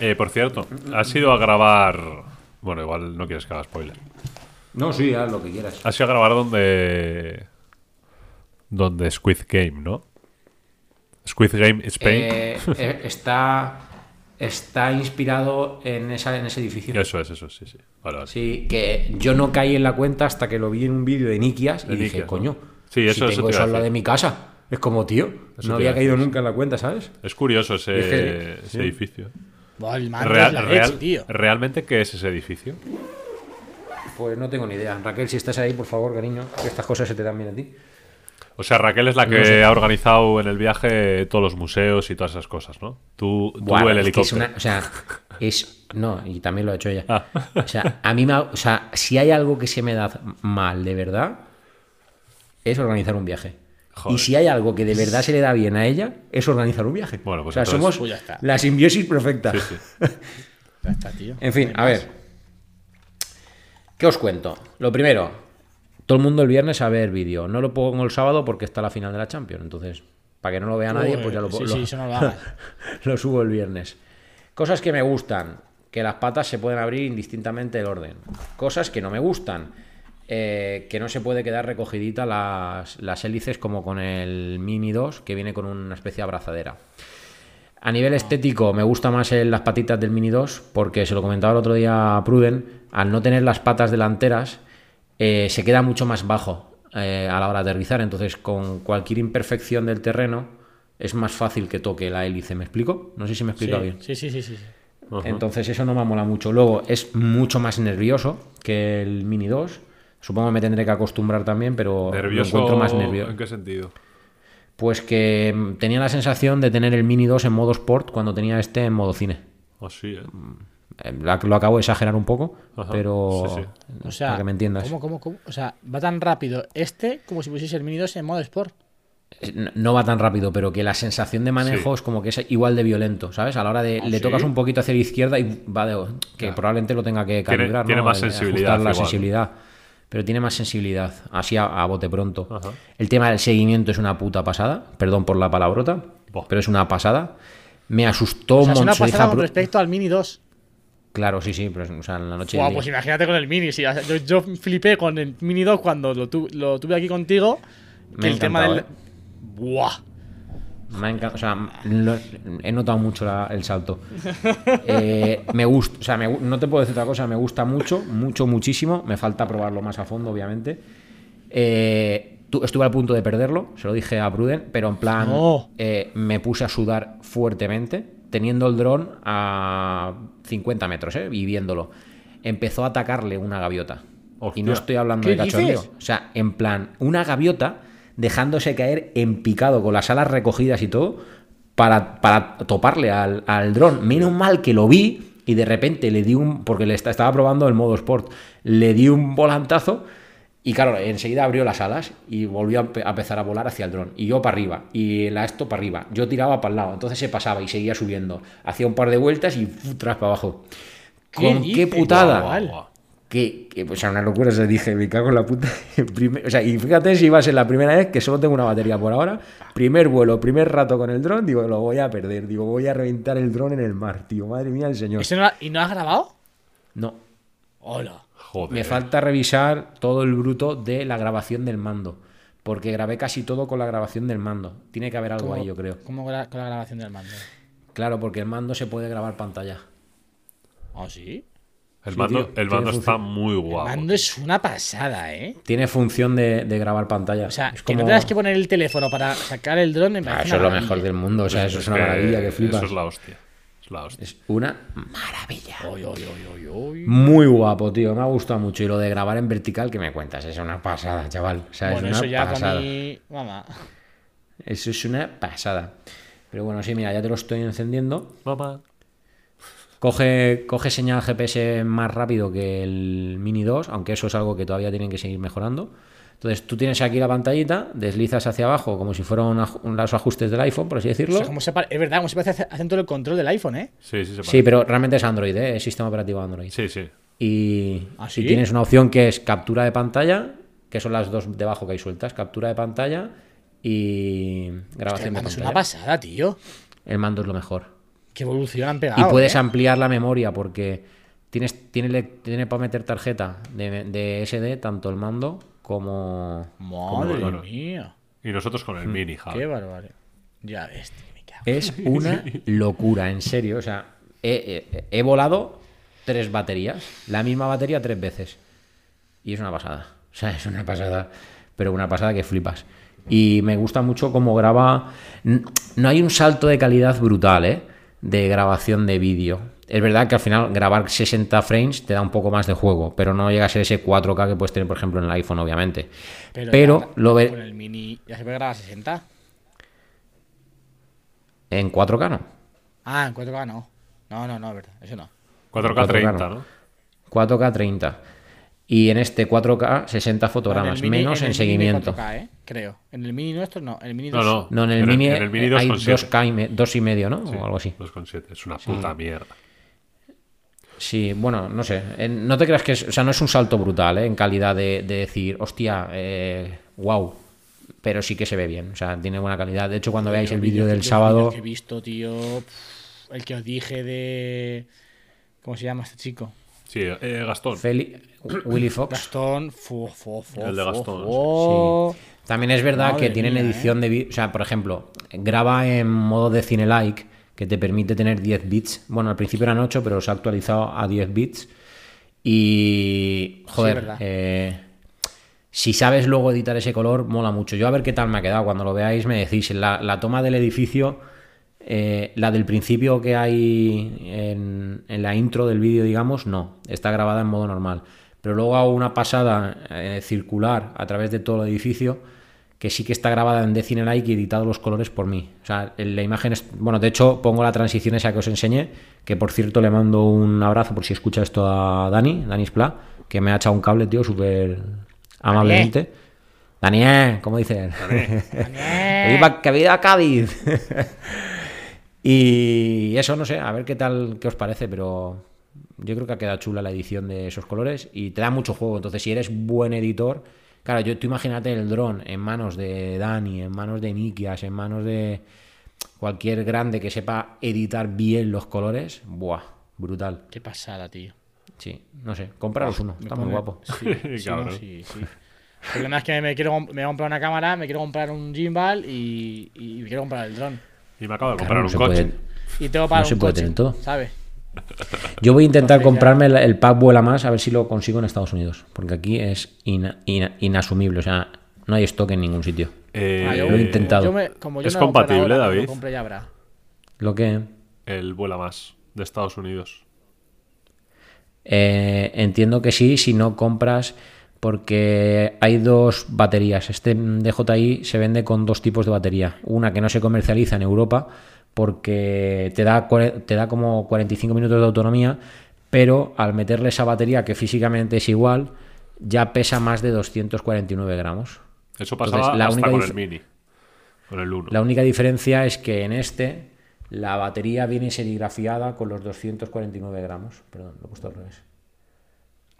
Eh, por cierto, has ido a grabar. Bueno, igual no quieres que haga spoiler. No, sí, haz lo que quieras. Has ido a grabar donde. Donde Squid Game, ¿no? Squid Game Spain. Eh, eh, está, está inspirado en, esa, en ese edificio. Eso es, eso, sí, sí. Vale, vale. Sí, que yo no caí en la cuenta hasta que lo vi en un vídeo de Nikias y De dije, Nikias, ¿no? coño, Sí, eso- si eso tengo eso a al lado decir. de mi casa. Es como, tío, Eso no había caído decir, nunca en la cuenta, ¿sabes? Es curioso ese, Es que- ese sí. edificio. Real- es la real- leche, tío. ¿Realmente qué es ese edificio? Pues no tengo ni idea. Raquel, si estás ahí, por favor, cariño, que estas cosas se te dan bien a ti. O sea, Raquel es la que No sé. ha organizado en el viaje todos los museos y todas esas cosas, ¿no? Tú, tú Buah, el es que es helicóptero. una- o sea, es. No, y también lo ha hecho ella. Ah. O sea, a mí me. ha- O sea, si hay algo que se me da mal, de verdad, es organizar un viaje. Joder. Y si hay algo que de verdad se le da bien a ella, es organizar un viaje. Bueno, pues o sea, entonces- somos Pues ya está. la simbiosis perfecta. Sí, sí. Ya está, tío. En fin, a ver. ¿Qué os cuento? Lo primero, todo el mundo el viernes a ver vídeo. No lo pongo el sábado porque está la final de la Champions. Entonces, para que no lo vea nadie, pues ya lo, Sí, lo- sí, eso no lo lo subo el viernes. Cosas que me gustan. Que las patas se pueden abrir indistintamente del orden. Cosas que no me gustan. eh, que no se puede quedar recogidita las, las hélices como con el Mini 2, que viene con una especie de abrazadera. A nivel estético, me gusta más el- las patitas del Mini 2, porque se lo comentaba el otro día a Pruden, al no tener las patas delanteras, eh, se queda mucho más bajo eh, a la hora de aterrizar. Entonces, con cualquier imperfección del terreno, es más fácil que toque la hélice. ¿Me explico? No sé si me Sí, explicado bien. sí, sí, sí, sí, sí. Ajá. Entonces, eso no me mola mucho. Luego, es mucho más nervioso que el Mini 2. Supongo que me tendré que acostumbrar también, pero lo ¿Nervioso encuentro más nervioso. ¿En qué sentido? Pues que mm, tenía la sensación de tener el Mini 2 en modo sport cuando tenía este en modo cine. Así, ¿eh? Eh, Lo acabo de exagerar un poco, Ajá, pero sí, sí. O sea, para que me entiendas. ¿cómo, cómo, cómo? O sea, va tan rápido este como si pusiese el Mini 2 en modo Sport. Eh, no- No va tan rápido, pero que la sensación de manejo Sí. es como que es igual de violento, ¿sabes? A la hora de ¿Ah, le tocas un poquito hacia la izquierda y va de que probablemente lo tenga que Tiene- calibrar, tiene ¿no? más sensibilidad la igual. sensibilidad. Pero tiene más sensibilidad, así a, a bote pronto. Ajá. El tema del seguimiento es una puta pasada, perdón por la palabrota, Buah. pero es una pasada. Me asustó O sea, un es una pasada con respecto al Mini 2. Claro, sí, sí, pero o sea, en la noche. Buah, del pues día. imagínate con el Mini. sí, yo, yo flipé con el Mini 2 cuando lo, tu- lo tuve aquí contigo. Me el tema del. encantado, Buah. Me ha encantado, o sea, lo- he notado mucho la- el salto. Eh, me gusta, o sea, me no te puedo decir otra cosa, me gusta mucho, mucho, muchísimo. Me falta probarlo más a fondo, obviamente. Eh, tu- estuve al punto de perderlo, se lo dije a Pruden, pero en plan, No. eh, me puse a sudar fuertemente, teniendo el dron a 50 metros, ¿eh? y viéndolo. Empezó a atacarle una gaviota. Y no Hostia. estoy hablando ¿Qué de cachondeo. O sea, en plan, una gaviota dejándose caer en picado con las alas recogidas y todo para, para toparle al, al dron. Menos mal que lo vi y de repente le di un. Porque le esta- estaba probando el modo sport. Le di un volantazo y claro, enseguida abrió las alas y volvió a, empe- a empezar a volar hacia el dron. Y yo para arriba y la esto para arriba. Yo tiraba para el lado. Entonces se pasaba y seguía subiendo. Hacía un par de vueltas y ¡fu! tras para abajo. ¿Qué ¿Con qué putada? Guau, guau. Guau. Que, o sea, una locura, se dije, me cago en la puta. Primer- o sea, y fíjate si va a ser la primera vez que solo tengo una batería por ahora. Primer vuelo, primer rato con el dron, digo, lo voy a perder. Digo, voy a reventar el dron en el mar, tío. Madre mía, el señor. ¿Ese no ¿Y no has grabado? No, Hola. Joder. me falta revisar todo el bruto de la grabación del mando. Porque grabé casi todo con la grabación del mando. Tiene que haber algo ¿Cómo- ahí, yo creo. ¿Cómo con la, grabación del mando? Claro, porque el mando se puede grabar pantalla. ¿Ah, sí? El Sí, mando, tío, el mando está muy El guapo. mando es una pasada, ¿eh? Tiene función de, de grabar pantalla. O sea, es que como... no tengas que poner el teléfono para sacar el dron Ah, eso es lo mejor del mundo. O sea, eso es una que maravilla que flipas. Eso es la hostia. Es la hostia. Es una maravilla. Oy, oy, oy, oy, oy. Muy guapo, tío. Me ha gustado mucho. Y lo de grabar en vertical, que me cuentas? Es una pasada, chaval. O sea, Bueno, es eso una ya pasada. para mí. Mamá. Eso es una pasada. Pero bueno, sí, mira, ya te lo estoy encendiendo. Mamá. Coge, coge señal GPS más rápido que el Mini 2, aunque eso es algo que todavía tienen que seguir mejorando. Entonces tú tienes aquí la pantallita, deslizas hacia abajo como si fueran los ajustes del iPhone, por así O decirlo. sea, como se pa- es verdad, como se parece hacen todo el control del iPhone, ¿eh? Sí, sí, se Sí, pero realmente es Android, ¿eh? es sistema operativo Android. Sí, sí. Y, ¿Ah, y tienes una opción que es captura de pantalla, que son las dos debajo que hay sueltas, captura de pantalla y Hostia, grabación el de mando es pantalla. una pasada, tío. El mando es lo mejor. Qué evolución han pegado. Y puedes ¿eh? ampliar la memoria porque tienes, tiene, tiene para meter tarjeta de, de SD tanto el mando como... Madre mía. Y nosotros con el Mm. mini, Javi. Qué bárbaro. Ya ves, tío, me cago. Es una locura, en serio. O sea, he, he- he volado tres baterías, la misma batería tres veces. Y es una pasada. O sea, es una pasada, pero una pasada que flipas. Y me gusta mucho cómo graba. No hay un salto de calidad brutal, ¿eh? De grabación de vídeo. Es verdad que al final grabar 60 frames te da un poco más de juego, pero no llega a ser ese 4K que puedes tener, por ejemplo, en el iPhone, obviamente. Pero, ya- lo ve Con el mini. Ya se puede grabar a 60. en 4K, ¿no? Ah, en 4K no. No, no, no, es verdad. Eso no. 4K 30, 4K, ¿no? 4K 30. Y en este 4K 60 fotogramas, el mini- menos en, el mini seguimiento. 4K, ¿eh? Creo. En el mini nuestro no. En el mini No, 2. no. No, en el En el- mini, en el mini eh, hay 2,7. 2K y, me- dos y medio, ¿no? Sí, O algo así. 2,7. Es una puta mierda. Sí, bueno, no sé. Eh, No te creas que es, o sea, no es un salto brutal, ¿eh? En calidad de, de decir, hostia, eh, wow. Pero sí que se ve bien, o sea, tiene buena calidad. De hecho, cuando veáis el vídeo del sábado, vídeos que he visto, tío. El que os dije de. ¿Cómo se llama este chico? Sí, eh, Gastón. Feli- Willy Fox. Gastón. Fu, fu, fu, El de fu, Gastón, fu. También es verdad Madre que tienen mía, ¿eh? edición de vídeo. O sea, por ejemplo, graba en modo de cine like, que te permite tener 10 bits. Bueno, al principio eran 8, pero se ha actualizado a 10 bits. Y. Joder, eh, si sabes luego editar ese color, mola mucho. Yo a ver qué tal me ha quedado. Cuando lo veáis, me decís. La, la toma del edificio, eh, la del principio que hay en, en la intro del vídeo, digamos, no. Está grabada en modo normal. Pero luego hago una pasada eh, circular a través de todo el edificio que sí que está grabada en Decine Like y editado los colores por mí. O sea, la imagen es... Bueno, de hecho, pongo la transición esa que os enseñé, que por cierto le mando un abrazo por si escucha esto a Dani, Dani Spla, que me ha echado un cable, tío, súper amablemente. Daniel, ¿cómo dices? que, viva, que viva Cádiz. y eso, no sé, a ver qué tal, qué os parece, pero yo creo que ha quedado chula la edición de esos colores y te da mucho juego. Entonces, si eres buen editor, claro, yo tú imagínate el dron en manos de Dani, en manos de Nikias, en manos de cualquier grande que sepa editar bien los colores, buah, brutal. Qué pasada, tío. Sí, no sé, compraros uno, está muy guapo. Sí, sí, no, sí, sí. El problema es que me quiero me voy a comprar una cámara, me quiero comprar un gimbal y, y me quiero comprar el dron. Y me acabo de Claro, comprar no un coche. puede- Y tengo para No se un puede coche, tener todo. ¿sabes? Yo voy a intentar Entonces ya- comprarme el, el pack vuela más a ver si lo consigo en Estados Unidos, porque aquí es ina- ina- inasumible, o sea, no hay stock en ningún sitio. Eh, Ah, yo- lo he intentado. yo me- como yo ¿Es no lo compré compatible, ahora, David? Lo compré ya habrá. Lo que El vuela más de Estados Unidos. eh, entiendo que sí, si no compras, porque hay dos baterías. Este DJI se vende con dos tipos de batería. Una que no se comercializa en Europa porque te da, te da como 45 minutos de autonomía, pero al meterle esa batería que físicamente es igual, ya pesa más de 249 gramos. Eso Entonces, pasaba la hasta única con el mini. Con el 1. La única diferencia es que en este la batería viene serigrafiada con los 249 gramos. Perdón, lo he puesto al revés.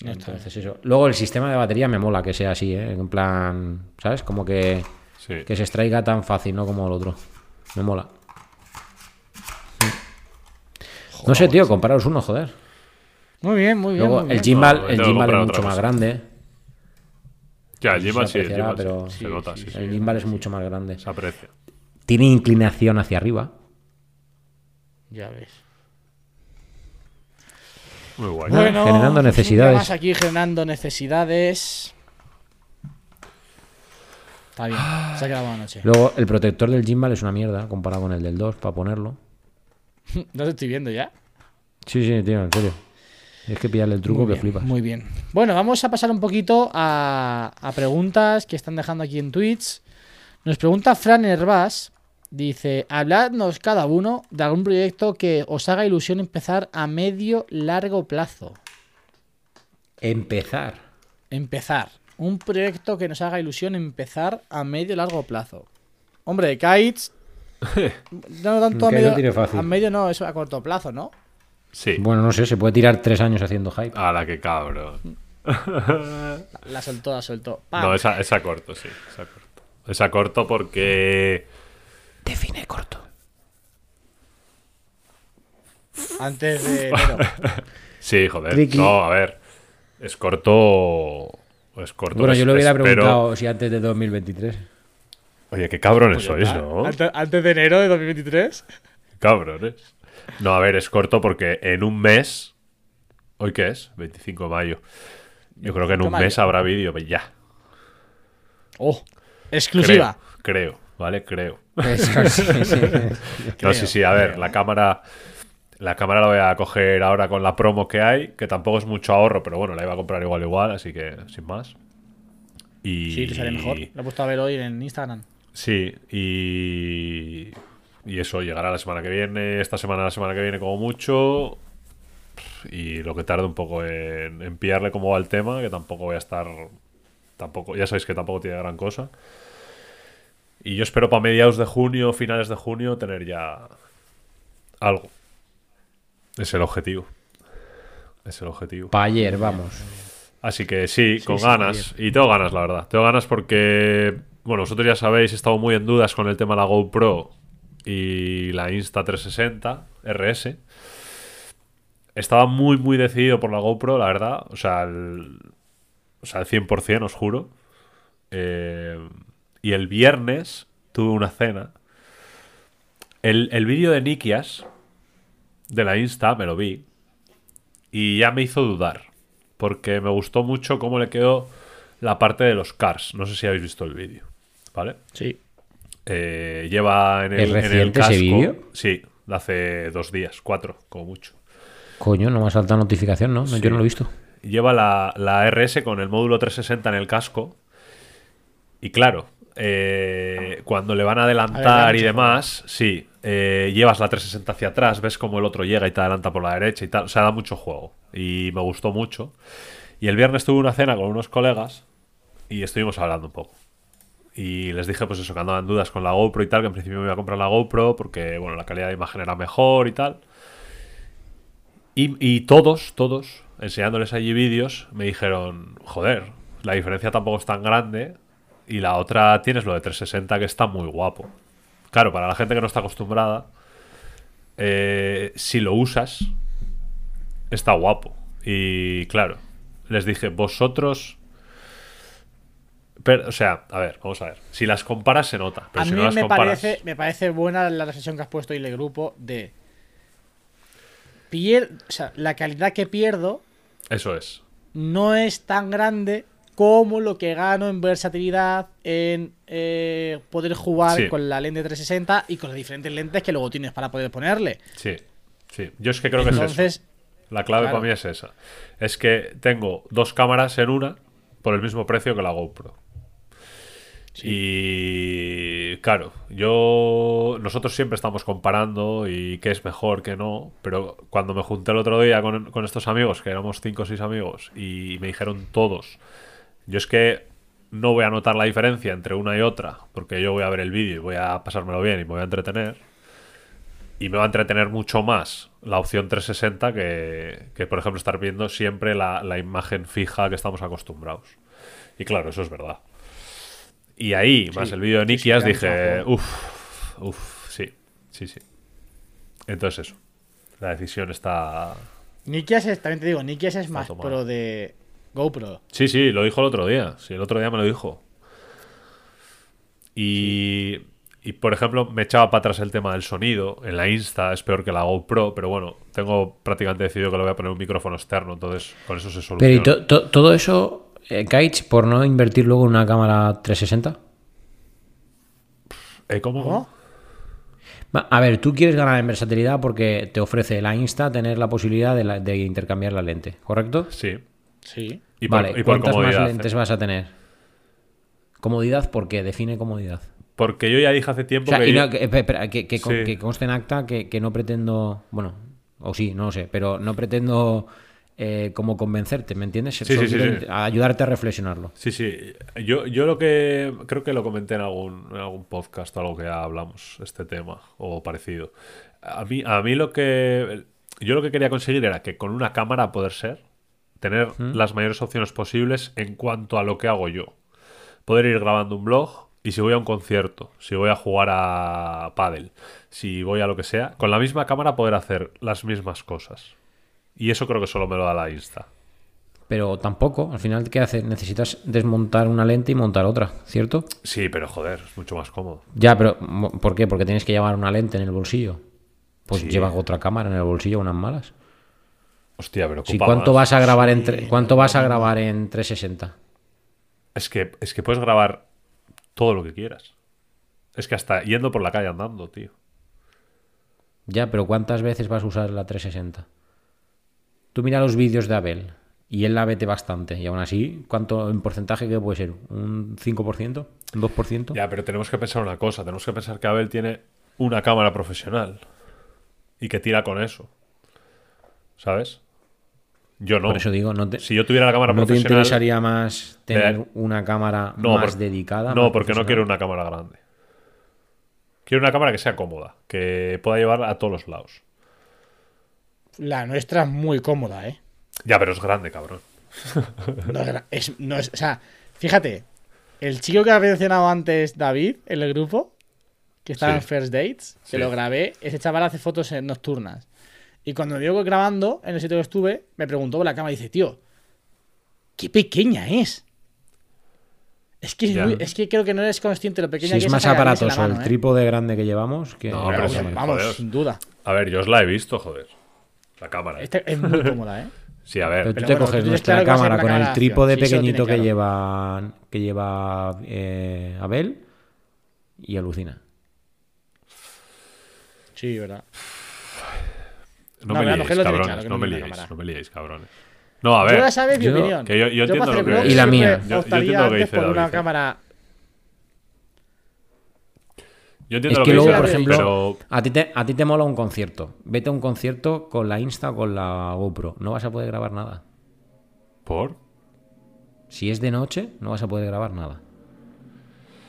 Entonces eso. Luego el sistema de batería me mola que sea así, ¿eh? En plan, ¿sabes? Como que, Sí. que se extraiga tan fácil, no como el otro. Me mola. No sé, tío, compraros uno, joder. Muy bien, muy bien. Luego muy el gimbal, No, el gimbal es mucho más grande. Ya, el Se gimbal sí, el sí. pero- se nota, sí, sí, sí. El gimbal es mucho más grande. Se aprecia. Tiene inclinación hacia arriba. Ya ves. Muy guay. Bueno, generando pues necesidades. más aquí generando necesidades. Está bien, se ha quedado buena noche. Luego, el protector del gimbal es una mierda comparado con el del 2 para ponerlo. No te estoy viendo ya. Sí, sí, tío, en serio. Es que pillarle el truco Muy que bien, flipas. Muy bien. Bueno, vamos a pasar un poquito a, a preguntas que están dejando aquí en Twitch. Nos pregunta Fran Herbás. Dice, habladnos cada uno de algún proyecto que os haga ilusión empezar a medio largo plazo. Empezar. Empezar. Un proyecto que nos haga ilusión empezar a medio largo plazo. Hombre, Kites. No tanto a lo medio. fácil. A medio no, eso a corto plazo, ¿no? Sí. Bueno, no sé, se puede tirar tres años haciendo hype. A la que cabrón. La soltó, la soltó. ¡Pam! No, esa, esa corto, sí. Esa corto. Esa corto porque. Define corto. Antes de enero. Sí, joder. Tricky. No, a ver. Es corto. Es corto. Bueno, es- yo le hubiera espero- preguntado si antes de 2023. Oye, qué cabrones Pues sois. ¿no? Antes, antes de enero de 2023. Cabrones. No, a ver, es corto porque en un mes. ¿Hoy qué es? 25 de mayo. Yo creo que en 25 un mes habrá vídeo, pues ya. Oh, exclusiva. Creo, creo, ¿vale? Creo. Eso sí, sí. No, sí, sí, a ver, la cámara. La cámara la voy a coger ahora con la promo que hay, que tampoco es mucho ahorro, pero bueno, la iba a comprar igual igual, así que sin más. Y... Sí, te sale mejor. Lo he puesto a ver hoy en Instagram. Sí, y. Y eso llegará la semana que viene, esta semana, la semana que viene, como mucho. Y lo que tarde un poco en, en pillarle cómo va el tema, que tampoco voy a estar. Tampoco, ya sabéis que tampoco tiene gran cosa. Y yo espero para mediados de junio, finales de junio, tener ya algo. Es el objetivo. Es el objetivo. Pa' ayer, vamos. Así que sí, con sí, ganas. Y tengo ganas, la verdad. Tengo ganas porque, bueno, vosotros ya sabéis, he estado muy en dudas con el tema de la GoPro y la Insta360 RS. Estaba muy, muy decidido por la GoPro, la verdad. O sea, o sea, el 100%, os juro. Eh, y el viernes tuve una cena. El, el vídeo de Nikias, de la Insta, me lo vi. Y ya me hizo dudar. Porque me gustó mucho cómo le quedó la parte de los cars. No sé si habéis visto el vídeo. ¿Vale? Sí. Eh, lleva en el, ¿Es en el reciente ese casco. vídeo? Sí, de hace dos días, cuatro, como mucho. Coño, no me ha saltado notificación, ¿no? No, Sí. Yo no lo he visto. Lleva la, la RS con el módulo 360 en el casco. Y claro, eh, cuando le van a adelantar Adelanta y demás, sí, eh, llevas la 360 hacia atrás, ves como el otro llega y te adelanta por la derecha y tal. O sea, da mucho juego. Y me gustó mucho. Y el viernes tuve una cena con unos colegas y estuvimos hablando un poco. Y les dije, pues eso, que andaba en dudas con la GoPro y tal, que en principio me iba a comprar la GoPro porque, bueno, la calidad de imagen era mejor y tal. Y, y todos, todos, enseñándoles allí vídeos, me dijeron, joder, la diferencia tampoco es tan grande. Y la otra tienes lo de 360 que está muy guapo. Claro, para la gente que no está acostumbrada, eh, si lo usas, está guapo. Y claro, les dije, vosotros... Pero, o sea, a ver, vamos a ver. Si las comparas se nota. Pero a si mí no las me, comparas... parece, me parece buena la reflexión que has puesto en el grupo de. Pier... O sea, la calidad que pierdo Eso es. no es tan grande como lo que gano en versatilidad, en eh, poder jugar Sí. con la lente 360 y con las diferentes lentes que luego tienes para poder ponerle. Sí. Sí. Yo es que creo que es eso. Entonces, La clave Claro. para mí es esa. Es que tengo dos cámaras en una por el mismo precio que la GoPro. Y claro, yo nosotros siempre estamos comparando y qué es mejor, qué no, pero cuando me junté el otro día con, con estos amigos, que éramos cinco o seis amigos, y me dijeron todos, yo es que no voy a notar la diferencia entre una y otra, porque yo voy a ver el vídeo y voy a pasármelo bien y me voy a entretener, y me va a entretener mucho más la opción 360 que, que, por ejemplo, estar viendo siempre la, la imagen fija que estamos acostumbrados. Y claro, eso es verdad. Y ahí, más el vídeo de sí, sí, Nikias, dije, uff, uff, sí, sí, sí. Entonces eso, la decisión está... Nikias es, también te digo, Nikias es más pro de GoPro. Sí, sí, lo dijo el otro día. Sí, el otro día me lo dijo. Y Y por ejemplo, me echaba para atrás el tema del sonido. En la Insta es peor que la GoPro, pero bueno, tengo prácticamente decidido que le voy a poner un micrófono externo, entonces con eso se Pero ¿y soluciona. to- to- todo eso, eh, Kaich, por no invertir luego en una cámara 360? Eh, ¿Cómo? ¿Cómo? A ver, tú quieres ganar en versatilidad porque te ofrece la Insta tener la posibilidad de, la- de intercambiar la lente, ¿correcto? Sí. Sí. Y por, vale, y por ¿cuántas más lentes eh. vas a tener? Comodidad, ¿por qué? Define comodidad. Porque yo ya dije hace O tiempo sea, que. y yo- no, que, espera, que- que con- Sí. que conste en acta que, que no pretendo, bueno, o sí, no lo sé, pero no pretendo eh, como convencerte, ¿me entiendes? sí, ayudarte a reflexionarlo. Sí, sí. Yo, yo lo que. Creo que lo comenté en algún, en algún podcast o algo que ya hablamos, este tema, o parecido. A mí, a mí lo que. Yo lo que quería conseguir era que con una cámara, poder ser, tener las mayores opciones posibles en cuanto a lo que hago yo. Poder ir grabando un blog y si voy a un concierto, si voy a jugar a pádel, si voy a lo que sea, con la misma cámara poder hacer las mismas cosas. Y eso creo que solo me lo da la Insta. Pero tampoco, al final, ¿qué haces? Necesitas desmontar una lente y montar otra, ¿cierto? Sí, pero joder, es mucho más cómodo. Ya, pero ¿por qué? Porque tienes que llevar una lente en el bolsillo. Pues Sí. lleva otra cámara en el bolsillo, unas malas. Hostia, pero Sí, ¿cuánto más. vas a grabar en tre- cuánto vas a grabar en 360? Es que, es que puedes grabar todo lo que quieras. Es que hasta yendo por la calle andando, tío. Ya, pero ¿cuántas veces vas a usar la 360? Tú mira los vídeos de Abel y él la vete bastante. Y aún así, ¿cuánto en porcentaje que puede ser? ¿Un 5%? ¿Un 2%? Ya, pero tenemos que pensar una cosa. Tenemos que pensar que Abel tiene una cámara profesional. Y que tira con eso. ¿Sabes? Yo no. Por eso digo, no te, Si yo tuviera la cámara ¿no te profesional... interesaría más tener una cámara No, más por- dedicada? No, más porque no profesional? quiero una cámara grande. Quiero una cámara que sea cómoda. Que pueda llevarla a todos los lados. La nuestra es muy cómoda, ¿eh? Ya, pero es grande, cabrón. No es, no es- o sea, fíjate, el chico que ha mencionado antes, David, en el grupo, que estaba Sí. en First Dates, que Sí. lo grabé, ese chaval hace fotos en nocturnas. Y cuando me vio grabando en el sitio que estuve, me preguntó por la cámara y dice, tío, qué pequeña es. Es que, es, Ya. muy- es que creo que no eres consciente de lo pequeña Si que es es más aparatoso la el mano, ¿eh? trípode grande que llevamos que... No, Pero, pero o sea, sí, vamos, joder. sin duda. A ver, yo os la he visto, joder. La cámara. Esta es muy cómoda, ¿eh? Sí, a ver. Pero tú Pero te bueno, coges tú nuestra cámara una con el de trípode. Sí, pequeñito que lleva que lleva eh, Abel y alucina. Sí, verdad. No, No, me liéis, cabrones. no no me liéis, no me liéis, cabrones. No, a Yo ya ver. sabes mi yo- opinión. que yo- yo entiendo para hacer lo que- Y la mía. Yo- yo entiendo lo que dice por una David, eh. cámara Yo entiendo Es lo que que luego, por ejemplo, pero a ti, te, a ti te mola un concierto. Vete a un concierto con la Insta o con la GoPro. No vas a poder grabar nada. ¿Por? Si es de noche, no vas a poder grabar nada.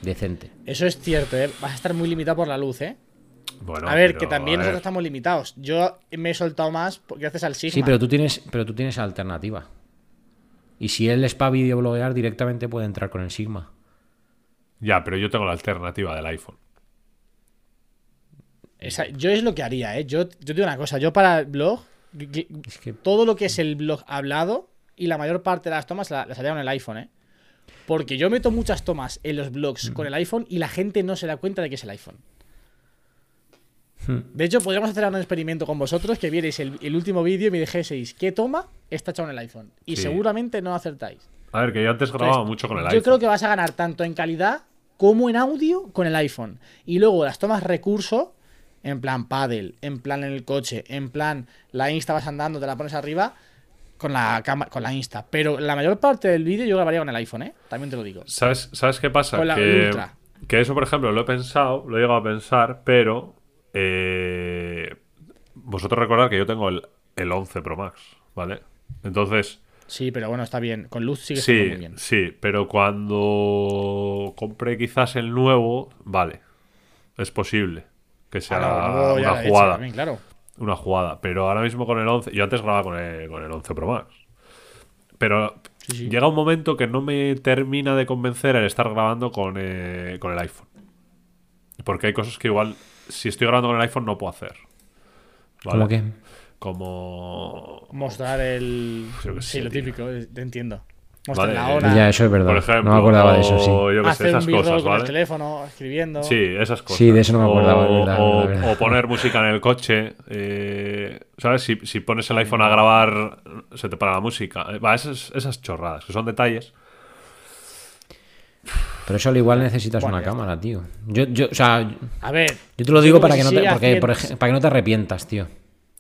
Decente. Eso es cierto, ¿eh? Vas a estar muy limitado por la luz, ¿eh? Bueno, a ver, pero, que también a nosotros estamos limitados. Yo me he soltado más gracias al Sigma. Sí, pero tú tienes, pero tú tienes alternativa. Y si él es para videobloguear, directamente puede entrar con el Sigma. Ya, pero yo tengo la alternativa del iPhone. Esa- yo es lo que haría, ¿eh? Yo, yo digo una cosa, yo para el blog, Es que todo lo que es el blog hablado y la mayor parte de las tomas la- las haría con el iPhone, ¿eh? Porque yo meto muchas tomas en los blogs con el iPhone y la gente no se da cuenta de que es el iPhone. Hmm. De hecho, podríamos hacer un experimento con vosotros que vierais el, el último vídeo y me dijeseis qué toma está hecha con el iPhone. Y Sí. seguramente no acertáis. A ver, que yo antes grababa Entonces, mucho con el yo iPhone. creo que vas a ganar tanto en calidad como en audio con el iPhone. Y luego las tomas recurso, en plan paddle, en plan en el coche, en plan la Insta vas andando, te la pones arriba, con la cámara, con la Insta. Pero la mayor parte del vídeo yo grabaría con el iPhone, ¿eh? También te lo digo. ¿Sabes, ¿Sabes qué pasa? Con la que, Ultra. que eso, por ejemplo, lo he pensado, lo he llegado a pensar, pero eh, vosotros recordad que yo tengo el, el 11 Pro Max, ¿vale? Entonces, Sí, pero bueno, está bien. Con luz sigue siendo sí, muy bien. sí, pero cuando compré quizás el nuevo, vale, es posible que sea una la he hecho jugada. también, claro. una jugada. Pero ahora mismo con el 11, yo antes grababa con el, con el 11 Pro Max. Pero Sí, sí. llega un momento que no me termina de convencer el estar grabando con, eh, con el iPhone. Porque hay cosas que igual, si estoy grabando con el iPhone, no puedo hacer. ¿Vale? ¿Cómo que? Como... Mostrar el. Qué Sí, sé, lo típico, eh, te entiendo. Mostrar Vale, la eh, hora. Ya, eso es verdad. Por ejemplo, no me acordaba de eso, sí. o yo qué sé, hacer esas un cosas, con el ¿vale? teléfono, escribiendo. Sí, esas cosas. Sí, de eso no me acordaba, O, es verdad, o- es verdad. o poner música en el coche. eh, ¿Sabes? Si, si pones el iPhone a grabar, se te para la música. Va, esas, esas chorradas, que son detalles. Pero eso al igual necesitas Bueno, una cámara, tío. Yo, yo, o sea, A ver. yo te lo digo que que, no te, porque, por para que no te arrepientas, tío.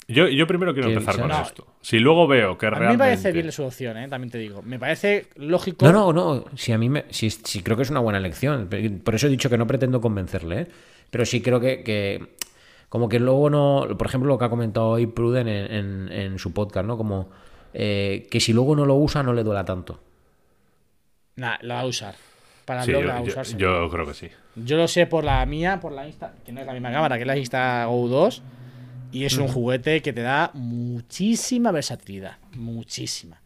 Yo, yo primero quiero empezar con no. esto. Si luego veo que A mí me realmente. parece bien la solución, ¿eh? también te digo. Me parece lógico. No, no, no. Si a mí me, si, si creo que es una buena elección. Por eso he dicho que no pretendo convencerle, ¿eh? Pero sí creo que, que como que luego no. Por ejemplo, lo que ha comentado hoy Pruden en, en- en su podcast, ¿no? Como eh, que si luego no lo usa, no le duela tanto. Nah, la va a usar. Para Sí, yo, a yo- usar. seguro. yo creo que sí. Yo lo sé por la mía, por la Insta, que no es la misma cámara, que es la Insta Go 2. Y es un juguete que te da muchísima versatilidad. Muchísima.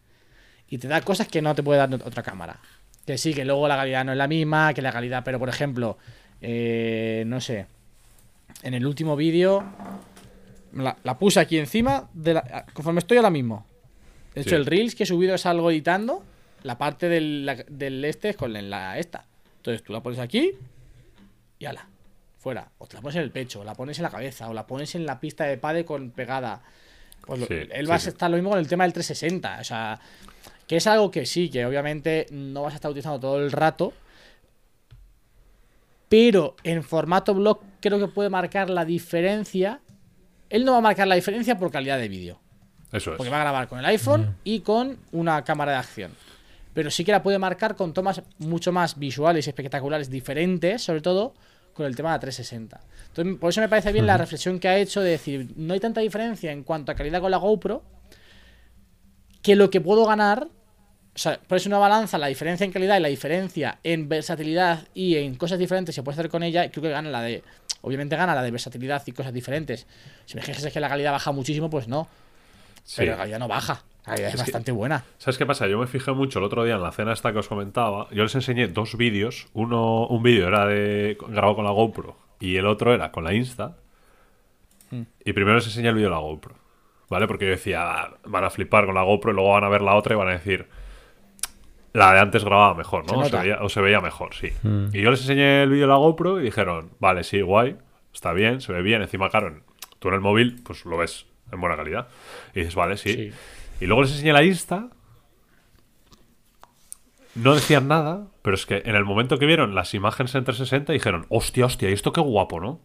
Y te da cosas que no te puede dar otra cámara. Que sí, que luego la calidad no es la misma, que la calidad, pero por ejemplo, eh, no sé. En el último vídeo la, la puse aquí encima, de la- conforme estoy ahora mismo. De hecho, Sí. el Reels que he subido es algo editando. La parte del, la- del este es con la esta. Entonces tú la pones aquí y ala, fuera. O te la pones en el pecho, o la pones en la cabeza, o la pones en la pista de pade con pegada. Pues Sí, él sí, va a sí. estar lo mismo con el tema del 360. O sea, que es algo que sí, que obviamente no vas a estar utilizando todo el rato. Pero en formato blog creo que puede marcar la diferencia. Él no va a marcar la diferencia por calidad de vídeo. Eso es. Porque va a grabar con el iPhone y con una cámara de acción. Pero sí que la puede marcar con tomas mucho más visuales y espectaculares, diferentes, sobre todo con el tema de la 360. Entonces, por eso me parece bien la reflexión que ha hecho de decir, no hay tanta diferencia en cuanto a calidad con la GoPro, que lo que puedo ganar, o sea, pones una balanza, la diferencia en calidad y la diferencia en versatilidad y en cosas diferentes se puede hacer con ella, creo que gana la de, obviamente gana la de versatilidad y cosas diferentes. Si me dices que la calidad baja muchísimo, pues no. Sí. Pero la calidad no baja. Calidad es, Es que- bastante buena. ¿Sabes qué pasa? Yo me fijé mucho el otro día en la cena esta que os comentaba. Yo les enseñé dos vídeos. Uno, un vídeo era de grabado con la GoPro y el otro era con la Insta. Hmm. Y primero les enseñé el vídeo de la GoPro. ¿Vale? Porque yo decía, "Ah, van a flipar con la GoPro y luego van a ver la otra y van a decir, la de antes grababa mejor, Se ¿no? O se, veía, o se veía mejor, sí. Y yo les enseñé el vídeo de la GoPro y dijeron, vale, sí, guay, está bien, se ve bien. Encima, claro, tú en el móvil, pues lo ves en buena calidad. Y dices, vale, sí. Sí. Y luego les enseñé la Insta. No decían nada, pero es que en el momento que vieron las imágenes en 360 dijeron, hostia, hostia, ¿y esto qué guapo, no?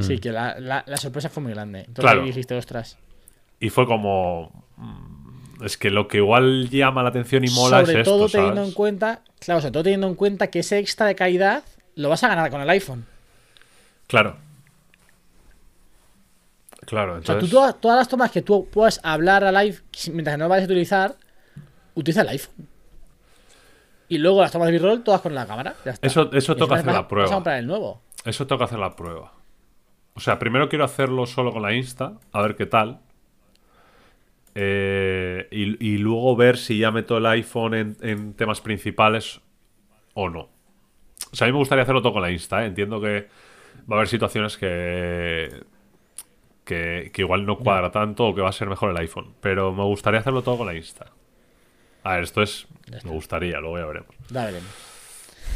Sí, que la, la- la sorpresa fue muy grande. Entonces Claro. dijiste, ostras. Y fue como... mm, Es que lo que igual llama la atención y mola sobre es esto, todo teniendo ¿sabes? en cuenta, claro, sobre todo teniendo en cuenta que ese extra de calidad lo vas a ganar con el iPhone. Claro. Claro, O sea, entonces... tú todas, todas las tomas que tú puedas hablar al live mientras no vayas a utilizar, utiliza el iPhone. Y luego las tomas de B-roll todas con la cámara. ya está. Eso- eso toca hacer la prueba. Vas a comprar el nuevo. Eso que hacer la prueba. O sea, primero quiero hacerlo solo con la Insta, a ver qué tal. Eh, y, y luego ver si ya meto el iPhone en, en temas principales o no. O sea, a mí me gustaría hacerlo todo con la Insta, ¿eh? Entiendo que va a haber situaciones que, que, que igual no cuadra tanto o que va a ser mejor el iPhone. Pero me gustaría hacerlo todo con la Insta. A ver, esto es... Me gustaría, luego ya veremos. Veremos.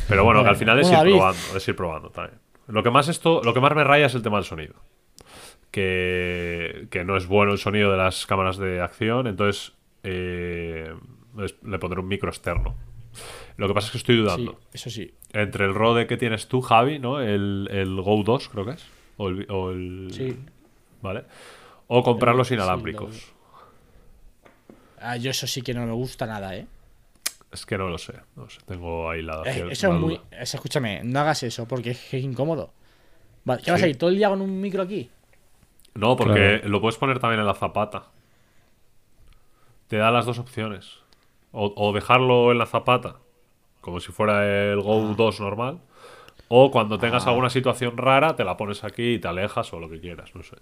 Pero bueno, que al final es Bueno, ir David. probando, es ir probando también. Lo que más esto, lo que más me raya es el tema del sonido. Que, que no es bueno el sonido de las cámaras de acción, entonces eh, le pondré un micro externo. Lo que pasa es que estoy Sí, dudando. eso sí. Entre el Rode que tienes tú, Javi, ¿no? El, el Go 2, creo que es. O el, o el- Sí. ¿Vale? O comprar los sí, inalámbricos. Ah, yo eso sí que no me gusta nada, ¿eh? Es que no lo sé. No sé, tengo ahí la. Eh, eso es muy. duda. escúchame, no hagas eso porque es, incómodo. Vale, ¿Qué vas a ir todo el día con un micro aquí? No, porque Claro. lo puedes poner también en la zapata. Te da las dos opciones. O, o dejarlo en la zapata, como si fuera el Go 2 normal. O cuando tengas alguna situación rara, te la pones aquí y te alejas o lo que quieras, no sé.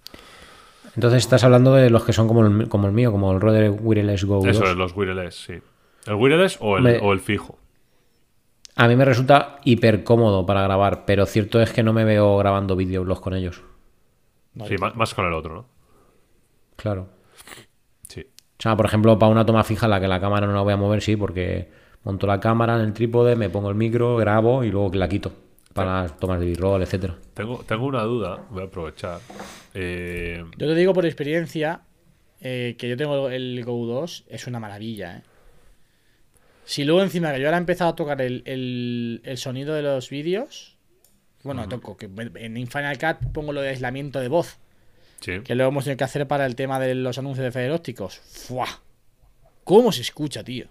Entonces estás hablando de los que son como el, como el mío, como el Rode Wireless Go 2. Eso es, los wireless, sí. ¿El wireless o el, Hombre. o el fijo? A mí me resulta hiper cómodo para grabar, pero cierto es que no me veo grabando videoblogs con ellos. Sí, más, más con el otro, ¿no? Claro. Sí. O sea, por ejemplo, para una toma fija en la que la cámara no la voy a mover, sí, porque monto la cámara en el trípode, me pongo el micro, grabo y luego la quito para las tomas de b-roll, etcétera. Tengo, tengo una duda, voy a aprovechar. Eh, Yo te digo por experiencia eh, que yo tengo el Go 2, es una maravilla, ¿eh? Si luego encima que yo ahora he empezado a tocar el, el- el sonido de los vídeos, bueno, toco, que en Final Cut pongo lo de aislamiento de voz, sí. que lo hemos tenido que hacer para el tema de los anuncios de Feder ópticos. ¡Fua! ¿Cómo se escucha, tío?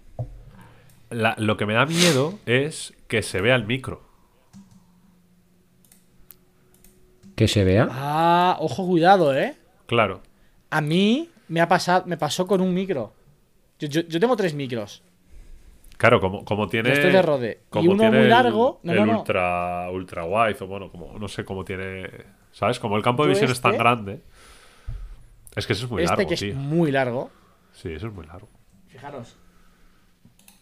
La- lo que me da miedo es que se vea el micro. Que se vea. Ah, ojo, cuidado, ¿eh? Claro. A mí me ha pasado, me pasó con un micro. Yo, yo- yo tengo tres micros. Claro, como, como tiene. Tres de Rode. Y como uno tiene muy el- largo. No, el no, no. ultra, ultra wide, o bueno, como no sé cómo tiene. ¿Sabes? Como el campo de visión es tan este- grande. Es que eso es muy este largo, que es tío. muy largo. Sí, eso es muy largo. Fijaros.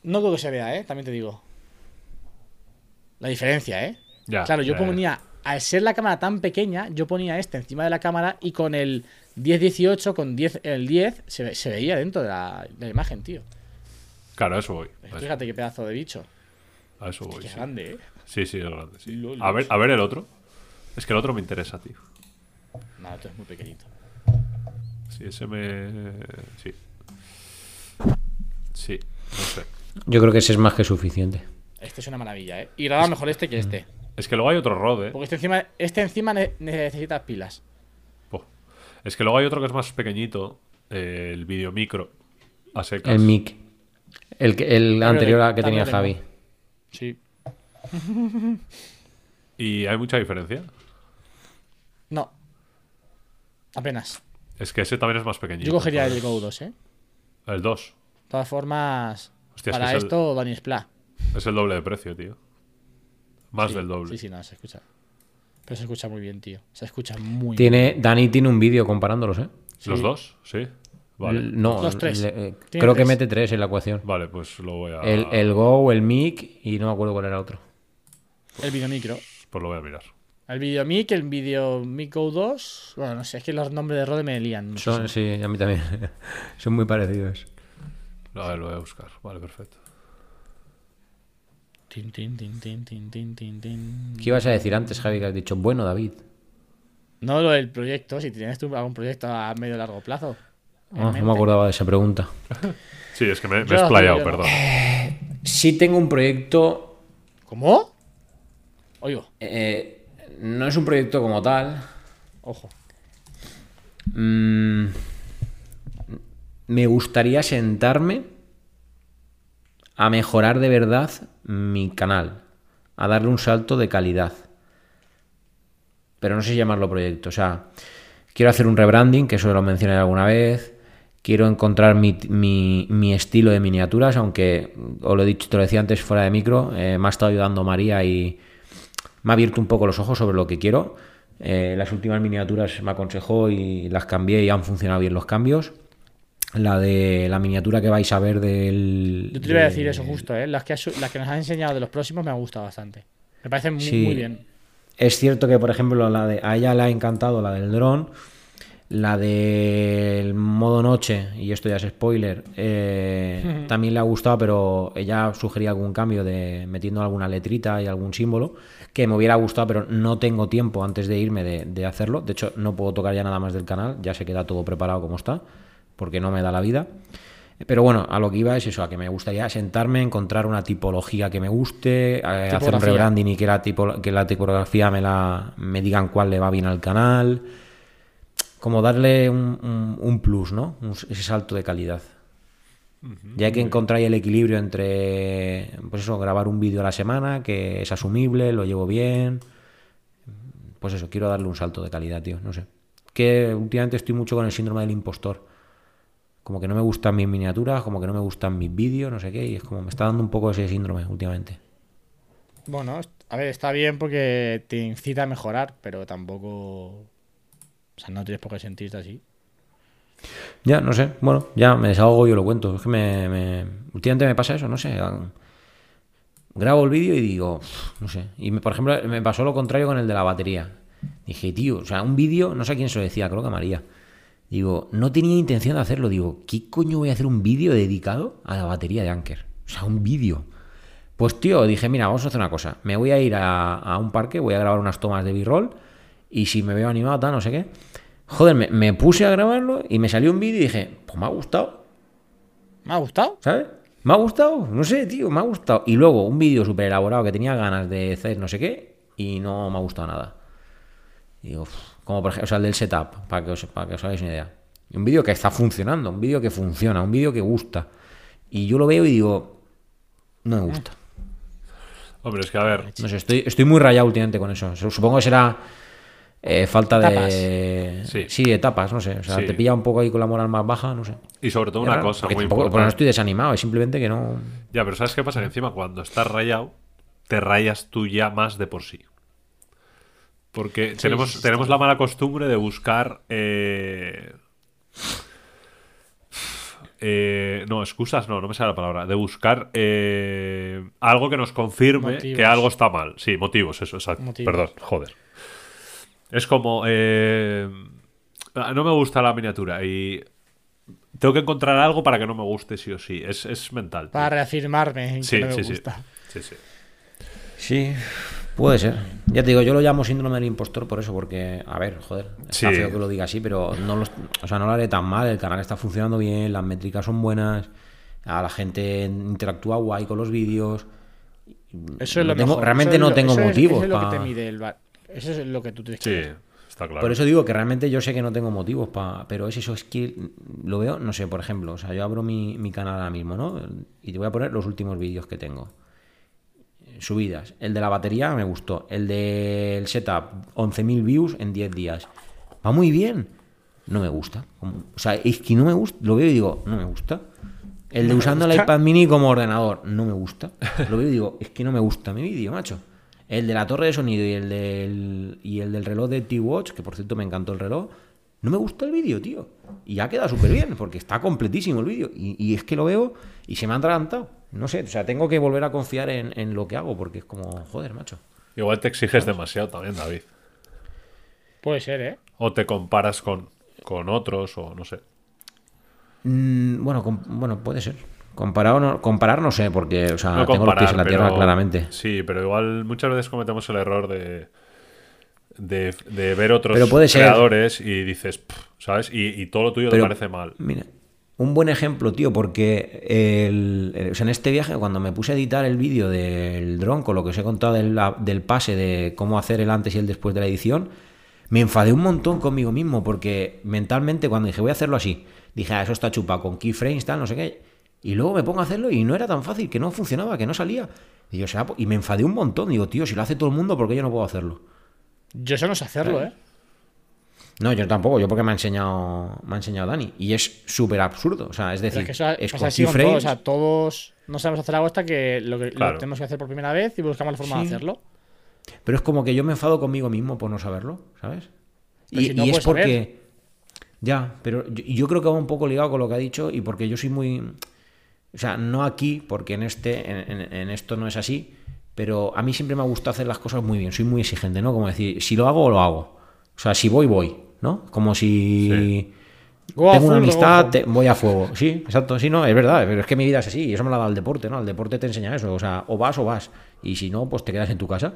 No creo que se vea, ¿eh? También te digo. La diferencia, ¿eh? Ya, claro, yo ya, ya. ponía, al ser la cámara tan pequeña, yo ponía este encima de la cámara y con el 10-18, con 10, el 10, se, ve- se veía dentro de la, de la imagen, tío. Claro, a eso voy. A eso, Fíjate qué pedazo de bicho. a eso voy. Qué sí. grande, ¿eh? Sí, sí, es grande. sí. A ver, a ver el otro. Es que el otro me interesa, tío. No, esto es muy pequeñito. Sí, ese me. Sí. Sí, no sé. Yo creo que ese es más que suficiente. Este es una maravilla, ¿eh? Y graba mejor este que este. Es que luego hay otro Rode. Porque este encima, este encima ne- necesita pilas. Es que luego hay otro que es más pequeñito. eh, el video micro. A secas. El mic. El, que- el anterior a que tenía tengo. Javi. Sí. ¿Y hay mucha diferencia? No. Apenas. Es que ese también es más pequeñito. Yo cogería el. Go 2, ¿eh? El 2. De todas formas, Hostia, es para que es el- esto, Dani Spla. Es el doble de precio, tío. Más Sí, del doble. Sí, sí, no, se escucha. Pero se escucha muy bien, tío. Se escucha muy Tiene, Dani tiene un vídeo comparándolos, ¿eh? ¿Los dos? Sí. Vale. L- No, Los tres. le- eh, creo que mete tres en la ecuación. Vale, pues lo voy a. El, el Go, el mic y no me acuerdo cuál era otro. bien. El videomicro. Pues lo voy a mirar. El videomic, el videomic Go 2. Bueno, no sé, es que los nombres de Rode me lían. Son, sí, a mí también. Son muy parecidos. A ver, lo voy a buscar. Vale, perfecto. Tin, tin, tin, tin, tin, tin, tin, tin. ¿Qué ibas a decir antes, Javi? Que has dicho, bueno, David. No lo del proyecto, si tienes tú algún proyecto a medio largo plazo. Ah, no me acordaba de esa pregunta. Sí, es que me, he explayado, perdón. Sí tengo un proyecto... ¿Cómo? Oigo, eh, no es un proyecto como tal. ojo. Mm, me gustaría sentarme a mejorar de verdad mi canal, a darle un salto de calidad. Pero no sé llamarlo proyecto. O sea, quiero hacer un rebranding, que eso lo mencioné alguna vez. Quiero encontrar mi, mi- mi estilo de miniaturas, aunque os lo he dicho, te lo decía antes fuera de micro, eh, me ha estado ayudando María y me ha abierto un poco los ojos sobre lo que quiero. Eh, las últimas miniaturas me aconsejó y las cambié y han funcionado bien los cambios. La de la miniatura que vais a ver del. Yo te iba a de- decir eso justo, ¿eh? Las que, has- las que nos han enseñado de los próximos me han gustado bastante. Me parecen muy, Sí. muy bien. Es cierto que, por ejemplo, la de, a ella le ha encantado la del dron, la del modo noche, y esto ya es spoiler, eh, también le ha gustado, pero ella sugería algún cambio de metiendo alguna letrita y algún símbolo que me hubiera gustado, pero no tengo tiempo antes de irme de, de hacerlo. De hecho, no puedo tocar ya nada más del canal, ya se queda todo preparado como está, porque no me da la vida. Pero bueno, a lo que iba es eso, a que me gustaría sentarme, encontrar una tipología que me guste, eh, hacer un rebranding y que la, tipo, que la tipografía me, la, me digan cuál le va bien al canal. Como darle un, un- un plus, ¿no? Un- ese salto de calidad. Ya hay que encontrar el equilibrio entre, pues eso, grabar un vídeo a la semana, que es asumible, lo llevo bien. Pues eso, quiero darle un salto de calidad, tío, no sé. Que últimamente estoy mucho con el síndrome del impostor. Como que no me gustan mis miniaturas, como que no me gustan mis vídeos, no sé qué, y es como me está dando un poco ese síndrome últimamente. Bueno, a ver, está bien porque te incita a mejorar, pero tampoco. O sea, no tienes por qué sentirte así. Ya, no sé, bueno, ya me desahogo y yo lo cuento. Es que me, me- últimamente me pasa eso, no sé. ah, Grabo el vídeo y digo, "Uf, no sé. Y me- por ejemplo, me pasó lo contrario con el de la batería. Dije, tío, o sea, un vídeo, no sé a quién se lo decía, creo que a María. Digo, no tenía intención de hacerlo. Digo, ¿qué coño voy a hacer un vídeo dedicado a la batería de Anker? O sea, un vídeo. Pues tío, dije, mira, vamos a hacer una cosa. Me voy a ir a, a un parque, voy a grabar unas tomas de b-roll y si me veo animado, tal, no sé qué. Joder, me, me puse a grabarlo y me salió un vídeo y dije, pues me ha gustado, ¿Me ha gustado? ¿sabes? Me ha gustado, no sé, tío, me ha gustado. Y luego un vídeo súper elaborado que tenía ganas de hacer no sé qué y no me ha gustado nada. Digo, uf, como por ejemplo, o sea, el del setup, para que os, para que os hagáis una idea. Un vídeo que está funcionando, un vídeo que funciona, un vídeo que gusta. Y yo lo veo y digo, no me gusta. Hombre, es que a ver, No sé, estoy, estoy muy rayado últimamente con eso. Supongo que será eh, falta de. Sí. Sí. etapas, no sé. O sea, Sí. te pilla un poco ahí con la moral más baja, no sé. y sobre todo Es una raro, cosa porque muy tampoco- porque no importante. estoy desanimado, es simplemente que no. Ya, pero ¿sabes qué pasa? Que encima cuando estás rayado, te rayas tú ya más de por sí. Porque tenemos, sí, tenemos la mala costumbre de buscar... eh, eh, no, excusas no, no me sale la palabra. De buscar eh, algo que nos confirme Motivos. que algo está mal. Sí, motivos, eso, exacto. Motivos. Perdón, joder. Es como... eh, no me gusta la miniatura y... Tengo que encontrar algo para que no me guste sí o sí. Es, es mental. tío. Para reafirmarme en Sí, que no me sí, sí. gusta. Sí, sí. Sí, puede ser. Ya te digo, yo lo llamo síndrome del impostor por eso, porque, a ver, joder, está Sí. feo que lo diga así, pero no lo, o sea, no lo haré tan mal. El canal está funcionando bien, las métricas son buenas, a la gente interactúa guay con los vídeos. Eso es lo tengo- mejor. realmente Eso es no lo- tengo eso es- motivos Eso es lo pa- que te mide el bar. Eso es lo que tú tienes que Sí, está claro. Por eso digo que realmente yo sé que no tengo motivos para. Pero es eso, es que lo veo, no sé, por ejemplo, o sea, yo abro mi, mi canal ahora mismo, ¿no? Y te voy a poner los últimos vídeos que tengo. Subidas. El de la batería me gustó. El del setup, 11.000 views en 10 días. Va muy bien. No me gusta. O sea, es que no me gusta. Lo veo y digo, no me gusta. El de usando el iPad mini como ordenador, no me gusta. Lo veo y digo, es que no me gusta mi vídeo, macho. El de la torre de sonido y el del, y el del reloj de T-Watch, que por cierto me encantó el reloj, no me gusta el vídeo, tío. Y ha quedado súper bien, porque está completísimo el vídeo. Y, y es que lo veo y se me ha atragantado. No sé, o sea, tengo que volver a confiar en, en lo que hago, porque es como, joder, macho. Igual te exiges demasiado también, David. Puede ser, ¿eh? O te comparas con, con otros, o no sé. Mm, bueno, com- bueno, puede ser. Comparado no, comparar no sé, porque, o sea, no tengo los comparar, pies en la tierra pero- claramente. Sí, pero igual muchas veces cometemos el error de, de, de ver otros Pero puede ser. creadores y dices, "Pff", ¿sabes? Y, y todo lo tuyo Pero- te parece mal. Mira, un buen ejemplo, tío, porque el- el- o sea, en este viaje, cuando me puse a editar el vídeo del dron, con lo que os he contado del, del pase de cómo hacer el antes y el después de la edición, me enfadé un montón conmigo mismo, porque mentalmente cuando dije voy a hacerlo así, dije, ah, eso está chupado con keyframes, tal, no sé qué. Y luego me pongo a hacerlo y no era tan fácil, que no funcionaba, que no salía. Y, yo, o sea, y me enfadé un montón. Digo, tío, si lo hace todo el mundo, ¿por qué yo no puedo hacerlo? Yo eso no sé hacerlo, ¿eh? No, yo tampoco, yo porque me ha enseñado, me ha enseñado Dani. Y es súper absurdo. O sea, es decir, es que eso es pasa con así. O sea, todos no sabemos hacer algo hasta que lo, que lo tenemos que hacer por primera vez y buscamos la forma de hacerlo. Pero es como que yo me enfado conmigo mismo por no saberlo, ¿sabes? Pero Y, si no y es puedes porque. saber. Ya, pero yo, yo creo que va un poco ligado con lo que ha dicho y porque yo soy muy. O sea, no aquí, porque en este, en, en- en esto no es así, pero a mí siempre me gusta hacer las cosas muy bien, soy muy exigente, ¿no? Como decir, si lo hago, lo hago. O sea, si voy, voy, ¿no? Como si. Tengo una amistad, te- voy a fuego. Sí, exacto, sí, no, es verdad, pero es que mi vida es así y eso me lo ha dado el deporte, ¿no? El deporte te enseña eso, o sea, o vas o vas, y si no, pues te quedas en tu casa.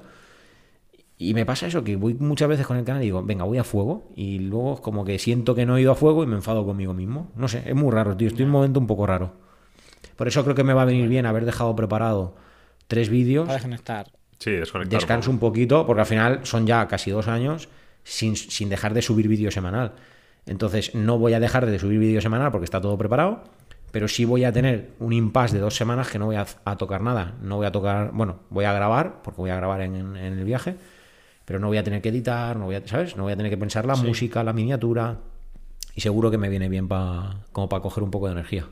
Y me pasa eso, que voy muchas veces con el canal y digo, venga, voy a fuego, y luego es como que siento que no he ido a fuego y me enfado conmigo mismo. No sé, es muy raro, tío, estoy en un momento un poco raro. Por eso creo que me va a venir bien haber dejado preparado tres vídeos, Para desconectar. Sí, desconectar. descanso un poquito, porque al final son ya casi dos años sin, sin dejar de subir vídeo semanal. Entonces no voy a dejar de subir vídeo semanal porque está todo preparado, pero sí voy a tener un impasse de dos semanas que no voy a, a tocar nada. No voy a tocar, bueno, voy a grabar, porque voy a grabar en, en el viaje, pero no voy a tener que editar, no voy a, ¿sabes? No voy a tener que pensar la música, la miniatura, y seguro que me viene bien pa, como para coger un poco de energía.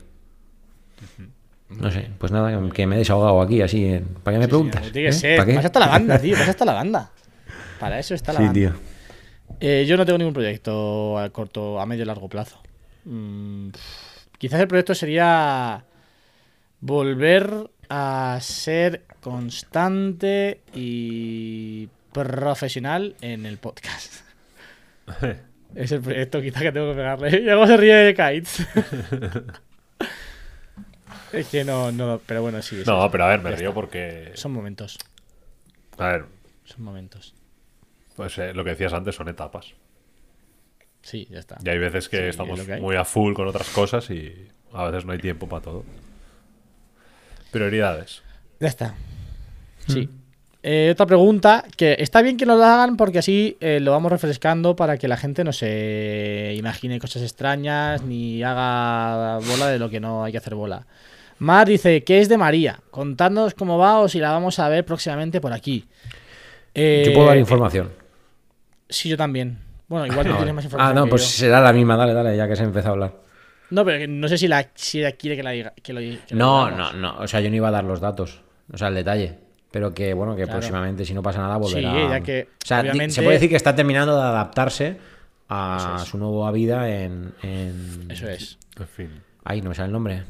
No sé, pues nada, que me he desahogado aquí así. en- ¿Para qué me Sí, preguntas? sí, tiene que ¿Eh? ser. ¿Para qué? Pasa hasta la banda, tío. Pasa hasta la banda. Para eso está la Sí, banda. tío. Eh, yo no tengo ningún proyecto a corto, a medio y largo plazo. Mm, quizás el proyecto sería volver a ser constante y profesional en el podcast. Es el proyecto quizá que tengo que pegarle. Y luego se ríe de Kites. es que no, no, pero bueno, sí. es No, eso. pero a ver, me Ya río está. porque. Son momentos. A ver, Son momentos. Pues eh, lo que decías antes son etapas. Sí, ya está. Y hay veces que Sí, estamos que muy a full con otras cosas y a veces no hay tiempo para todo. Prioridades. Ya está. Sí. Eh, otra pregunta, que está bien que nos la hagan porque así eh, lo vamos refrescando para que la gente no se imagine cosas extrañas ni haga bola de lo que no hay que hacer bola. Mar dice, ¿qué es de María? Contadnos cómo va o si la vamos a ver próximamente por aquí. Eh, Yo puedo dar información. Sí, yo también. Bueno, igual tú Ah, tienes más Ah, información. no, que pues yo. será la misma, dale, dale, ya que se empezó a hablar. No, pero no sé si, la, si ella quiere que, la diga, que lo que No, no, no. O sea, yo no iba a dar los datos. O sea, el detalle. Pero que, bueno, que Claro. próximamente, si no pasa nada, volverá. Sí, ya que, O sea, obviamente- se puede decir que está terminando de adaptarse a es. su nueva vida en. en- Eso es. En fin. Ay, no me sale el nombre.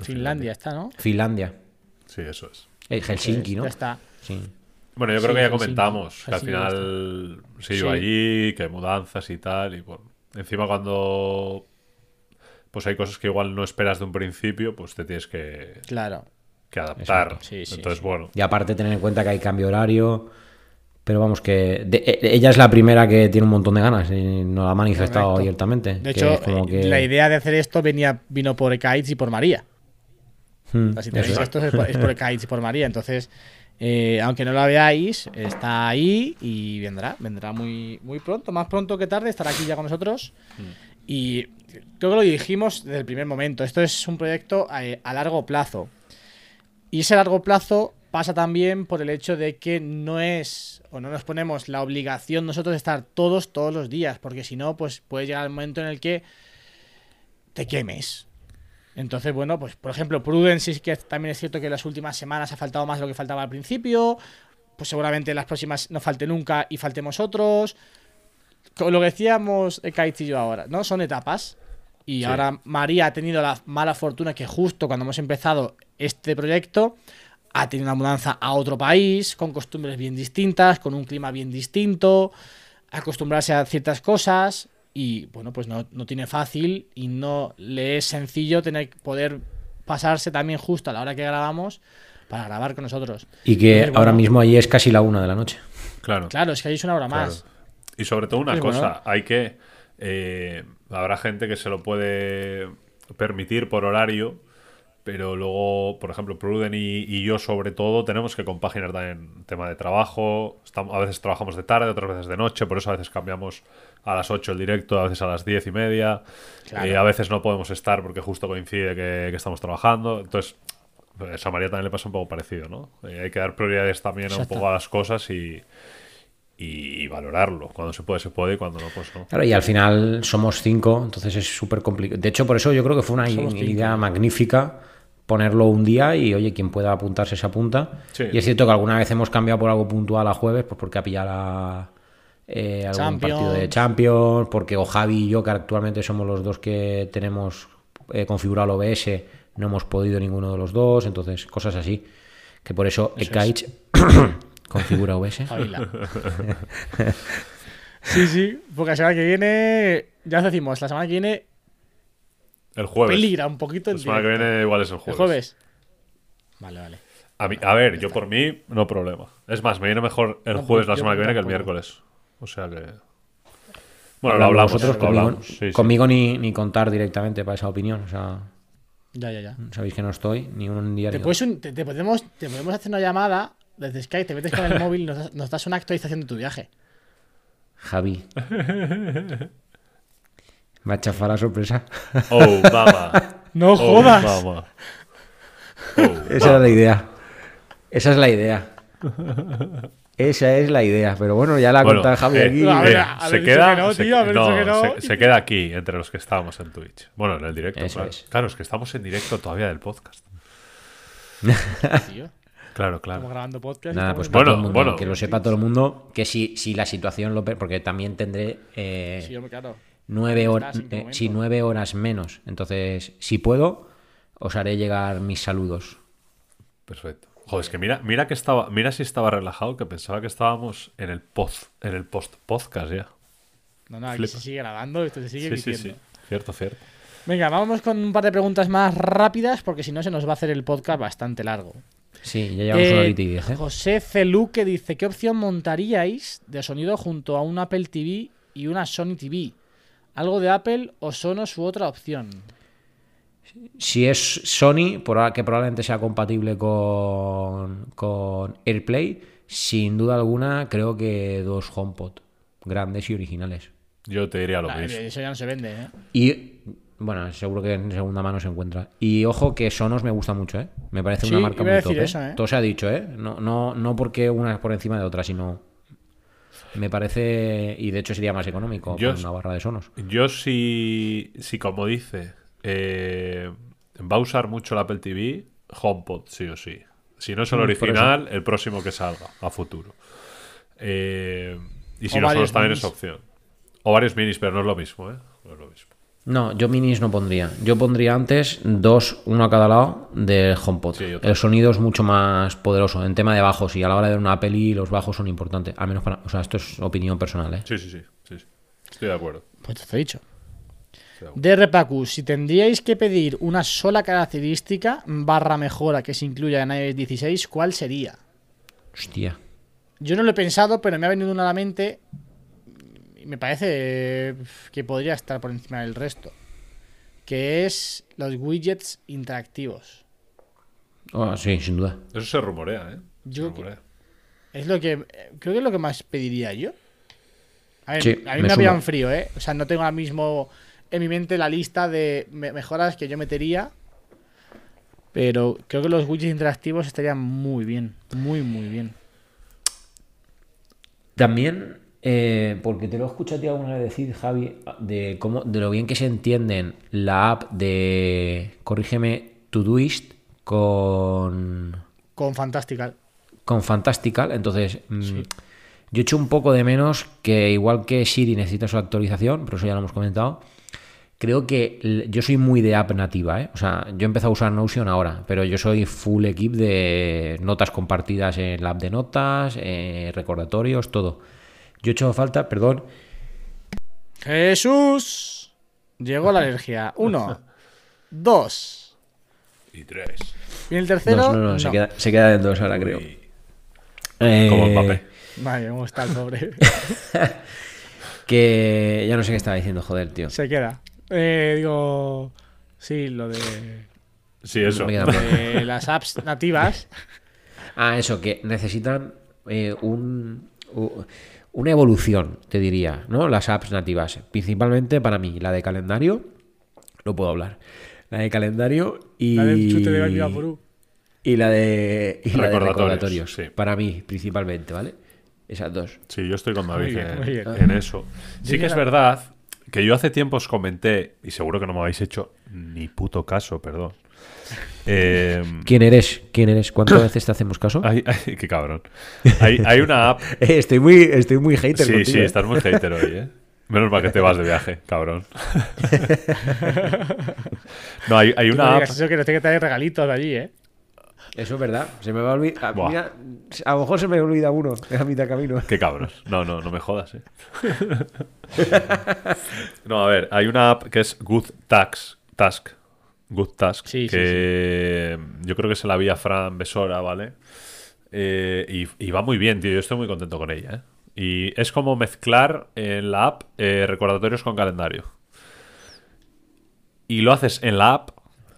Finlandia está, ¿no? Finlandia. Sí, eso es. Eh, Helsinki, ¿no? Ya está. Sí. Bueno, yo Sí, creo que ya comentamos que al final se Sí. iba allí, que mudanzas y tal. Y bueno, encima cuando pues hay cosas que igual no esperas de un principio, pues te tienes que, Claro. que adaptar. Exacto. Sí, sí, Entonces, sí. bueno, Y aparte, tener en cuenta que hay cambio horario. Pero vamos, que de- eh, ella es la primera que tiene un montón de ganas y nos lo ha manifestado Correcto. abiertamente. De que hecho, es como eh, que- la idea de hacer esto venía, vino por Kites y por María. Hmm, tenéis es. esto es por, es por Kites y por María. Entonces, eh, aunque no la veáis, está ahí y vendrá. Vendrá muy, muy pronto, más pronto que tarde, estará aquí ya con nosotros. Y creo que lo dijimos desde el primer momento. Esto es un proyecto eh, a, largo plazo. Y ese largo plazo pasa también por el hecho de que no es o no nos ponemos la obligación nosotros de estar todos, todos los días, porque si no, pues puede llegar el momento en el que te quemes. Entonces, bueno, pues por ejemplo, Prudence sí que también es cierto que en las últimas semanas ha faltado más de lo que faltaba al principio. Pues seguramente en las próximas no falte nunca y faltemos otros. Con lo que decíamos eh, Kaitz y yo ahora, ¿no? Son etapas. Y Sí. ahora María ha tenido la mala fortuna que justo cuando hemos empezado este proyecto ha tenido una mudanza a otro país, con costumbres bien distintas, con un clima bien distinto, acostumbrarse a ciertas cosas y bueno, pues no, no tiene fácil y no le es sencillo tener poder pasarse también justo a la hora que grabamos para grabar con nosotros. Y que Entonces, ahora bueno, mismo allí es casi la una de la noche. claro. Claro, es que ahí es una hora Claro. más. Y sobre todo una bueno. cosa, hay que... eh, habrá gente que se lo puede permitir por horario, pero luego, por ejemplo, Pruden y, y yo sobre todo tenemos que compaginar también tema de trabajo. Estamos, a veces trabajamos de tarde, otras veces de noche, por eso a veces cambiamos a las 8 el directo, a veces a las 10 y media. Claro. Eh, a veces no podemos estar porque justo coincide que, que estamos trabajando. Entonces, pues a María también le pasa un poco parecido, ¿no? Eh, hay que dar prioridades también a un Exacto. poco a las cosas y, y valorarlo. Cuando se puede, se puede y cuando no, pues no. Claro, y al final somos cinco, entonces es súper complicado. De hecho, por eso yo creo que fue una Somos cinco. idea magnífica ponerlo un día y, oye, quien pueda apuntarse se apunta. Sí. Y es cierto que alguna vez hemos cambiado por algo puntual a jueves, pues porque ha pillado la- eh, algún Champions. partido de Champions, porque o Javi y yo, que actualmente somos los dos que tenemos eh, configurado el OBS, no hemos podido ninguno de los dos, entonces cosas así. Que por eso, Eso Ekaich configura OBS. Sí, sí, porque la semana que viene, ya os decimos, la semana que viene El jueves. peligra un poquito en La semana que viene igual es el ¿El jueves. jueves? Vale, vale. A, mí- a ver, yo por mí, no problema. Es más, me viene mejor el No, jueves la semana que viene que el miércoles. O sea que. Bueno, lo Hablamos hablamos. vosotros, lo conmigo, hablamos. Sí, sí. conmigo ni, ni contar directamente para esa opinión. O sea, Ya, ya, ya. sabéis que no estoy ni un día Te, ni puedes un- te, te podemos, te podemos hacer una llamada desde Skype, te metes con el móvil y nos, das- nos das una actualización de tu viaje. Javi. Va a chafar la sorpresa. Oh, mama. ¡No Oh, jodas! mama. Oh, Esa era la idea. Esa es la idea. Esa es la idea. Pero bueno, ya la ha Bueno, contado Javi eh, aquí. A ver, eh, se queda, que no, se- tío, haber dicho que no. se, se queda aquí entre los que estábamos en Twitch. Bueno, en el directo, Eso claro. es. Claro, es que estamos en directo todavía del podcast. Tío, Claro, estamos claro. grabando podcast. Nada, pues Bueno, mundo, bueno. que lo sepa todo el mundo, que si, si la situación lo porque también tendré eh, Sí, claro. Nueve, hor- Estás en tu eh, sí, nueve horas menos. Entonces, si puedo, os haré llegar mis saludos. Perfecto. Joder, es que mira, mira que estaba, mira si estaba relajado, que pensaba que estábamos en el post, en el post podcast ya. No, no, aquí Flipa. se sigue grabando, esto se sigue Sí, sí, sí. Cierto, cierto. Venga, vamos con un par de preguntas más rápidas porque si no se nos va a hacer el podcast bastante largo. Sí, ya llevamos Eh, una horita y diez, ¿eh? José Celuque dice, ¿qué opción montaríais de sonido junto a un Apple TV y una Sony TV? ¿Algo de Apple o Sonos u otra opción? Si es Sony, que probablemente sea compatible con, con AirPlay, sin duda alguna creo que dos HomePod grandes y originales. Yo te diría lo Nah, mismo. eso ya no se vende, ¿eh? Y bueno, seguro que en segunda mano se encuentra. Y ojo que Sonos me gusta mucho, ¿eh? Me parece Sí, una marca muy top. ¿eh? eso, ¿eh? Todo se ha dicho, ¿eh? No, no, no porque una es por encima de otra, sino me parece y de hecho sería más económico Yo una barra de Sonos. Yo si, si como dice, eh, va a usar mucho el Apple TV, HomePod, sí o sí. Si no es el Mm, original, el próximo que salga a futuro. Eh, y si no también es opción. O varios minis, pero no es lo mismo, ¿eh? No yo minis no pondría. Yo pondría antes dos, uno a cada lado del HomePod. Sí, el sonido es mucho más poderoso en tema de bajos y a la hora de ver una peli los bajos son importantes. Al menos para, o sea, esto es opinión personal, ¿eh? Sí, sí, sí. sí, sí. Estoy de acuerdo. Pues te lo he dicho. De Pacus, si tendríais que pedir una sola característica barra mejora que se incluya en iOS 16, ¿cuál sería? Hostia. Yo no lo he pensado, pero me ha venido una a la mente me parece que podría estar por encima del resto. Que es los widgets interactivos. Ah, sí, sin duda. Eso se rumorea, ¿eh? Yo- rumorea. Es lo que. Creo que es lo que más pediría yo. A, ver, Sí, a mí me me, en frío, ¿eh? O sea, no tengo ahora mismo en mi mente la lista de me- mejoras que yo metería. Pero creo que los widgets interactivos estarían muy bien. Muy, muy bien. También, eh, porque te lo he escuchado a ti alguna vez decir, Javi, de cómo, de lo bien que se entienden la app de, corrígeme, Todoist con, Con Fantastical. con Fantastical. Entonces, mm, Sí. yo echo un poco de menos que igual que Siri necesita su actualización, pero eso ya lo hemos comentado. Creo que yo soy muy de app nativa, ¿eh? O sea, yo he empezado a usar Notion ahora, pero yo soy full equip de notas compartidas en la app de notas, eh, recordatorios, todo. Yo he hecho falta, perdón, Jesús. Llegó la alergia. Uno. dos. Y tres. Y el tercero. Dos, no, no, Se, queda, se queda en dos ahora, creo. Eh, Como Mbappé. Vale, ¿cómo está el pobre? Que ya no sé qué estaba diciendo, joder, tío. Se queda. Eh, digo. Sí, lo de, Sí, eso. Mal. de las apps nativas. Ah, eso, que necesitan eh, un, una evolución, te diría, ¿no? Las apps nativas. Principalmente para mí, la de calendario, no puedo hablar. La de calendario y. La del chute de. Y la de, y la de Recordatorios, sí. Para mí, principalmente, ¿vale? Esas dos. Sí, yo estoy con David bien, en, muy bien. en eso. Sí que es verdad que yo hace tiempo os comenté, y seguro que no me habéis hecho ni puto caso, perdón. Eh, ¿Quién eres? ¿Quién eres? ¿Cuántas veces te hacemos caso? hay, hay- qué cabrón. Hay, hay una app. Eh, estoy muy, estoy muy hater Sí, contigo, sí, ¿eh? estás muy hater hoy, ¿eh? Menos mal que te vas de viaje, cabrón. No, hay, hay Tú no una app. eso que nos tiene que traer regalitos de allí, ¿eh? Eso es verdad. Se me va a olvidar. Mira, a lo mejor se me olvida uno en la mitad camino. Qué cabros. No, no, no me jodas, eh. No, a ver, hay una app que es Good Task. Task. Good Task. Sí, sí, que yo creo que se la vi a Fran Besora, ¿vale? Eh, y, y va muy bien, tío. Yo estoy muy contento con ella, ¿eh? Y es como mezclar en la app eh, recordatorios con calendario. Y lo haces en la app,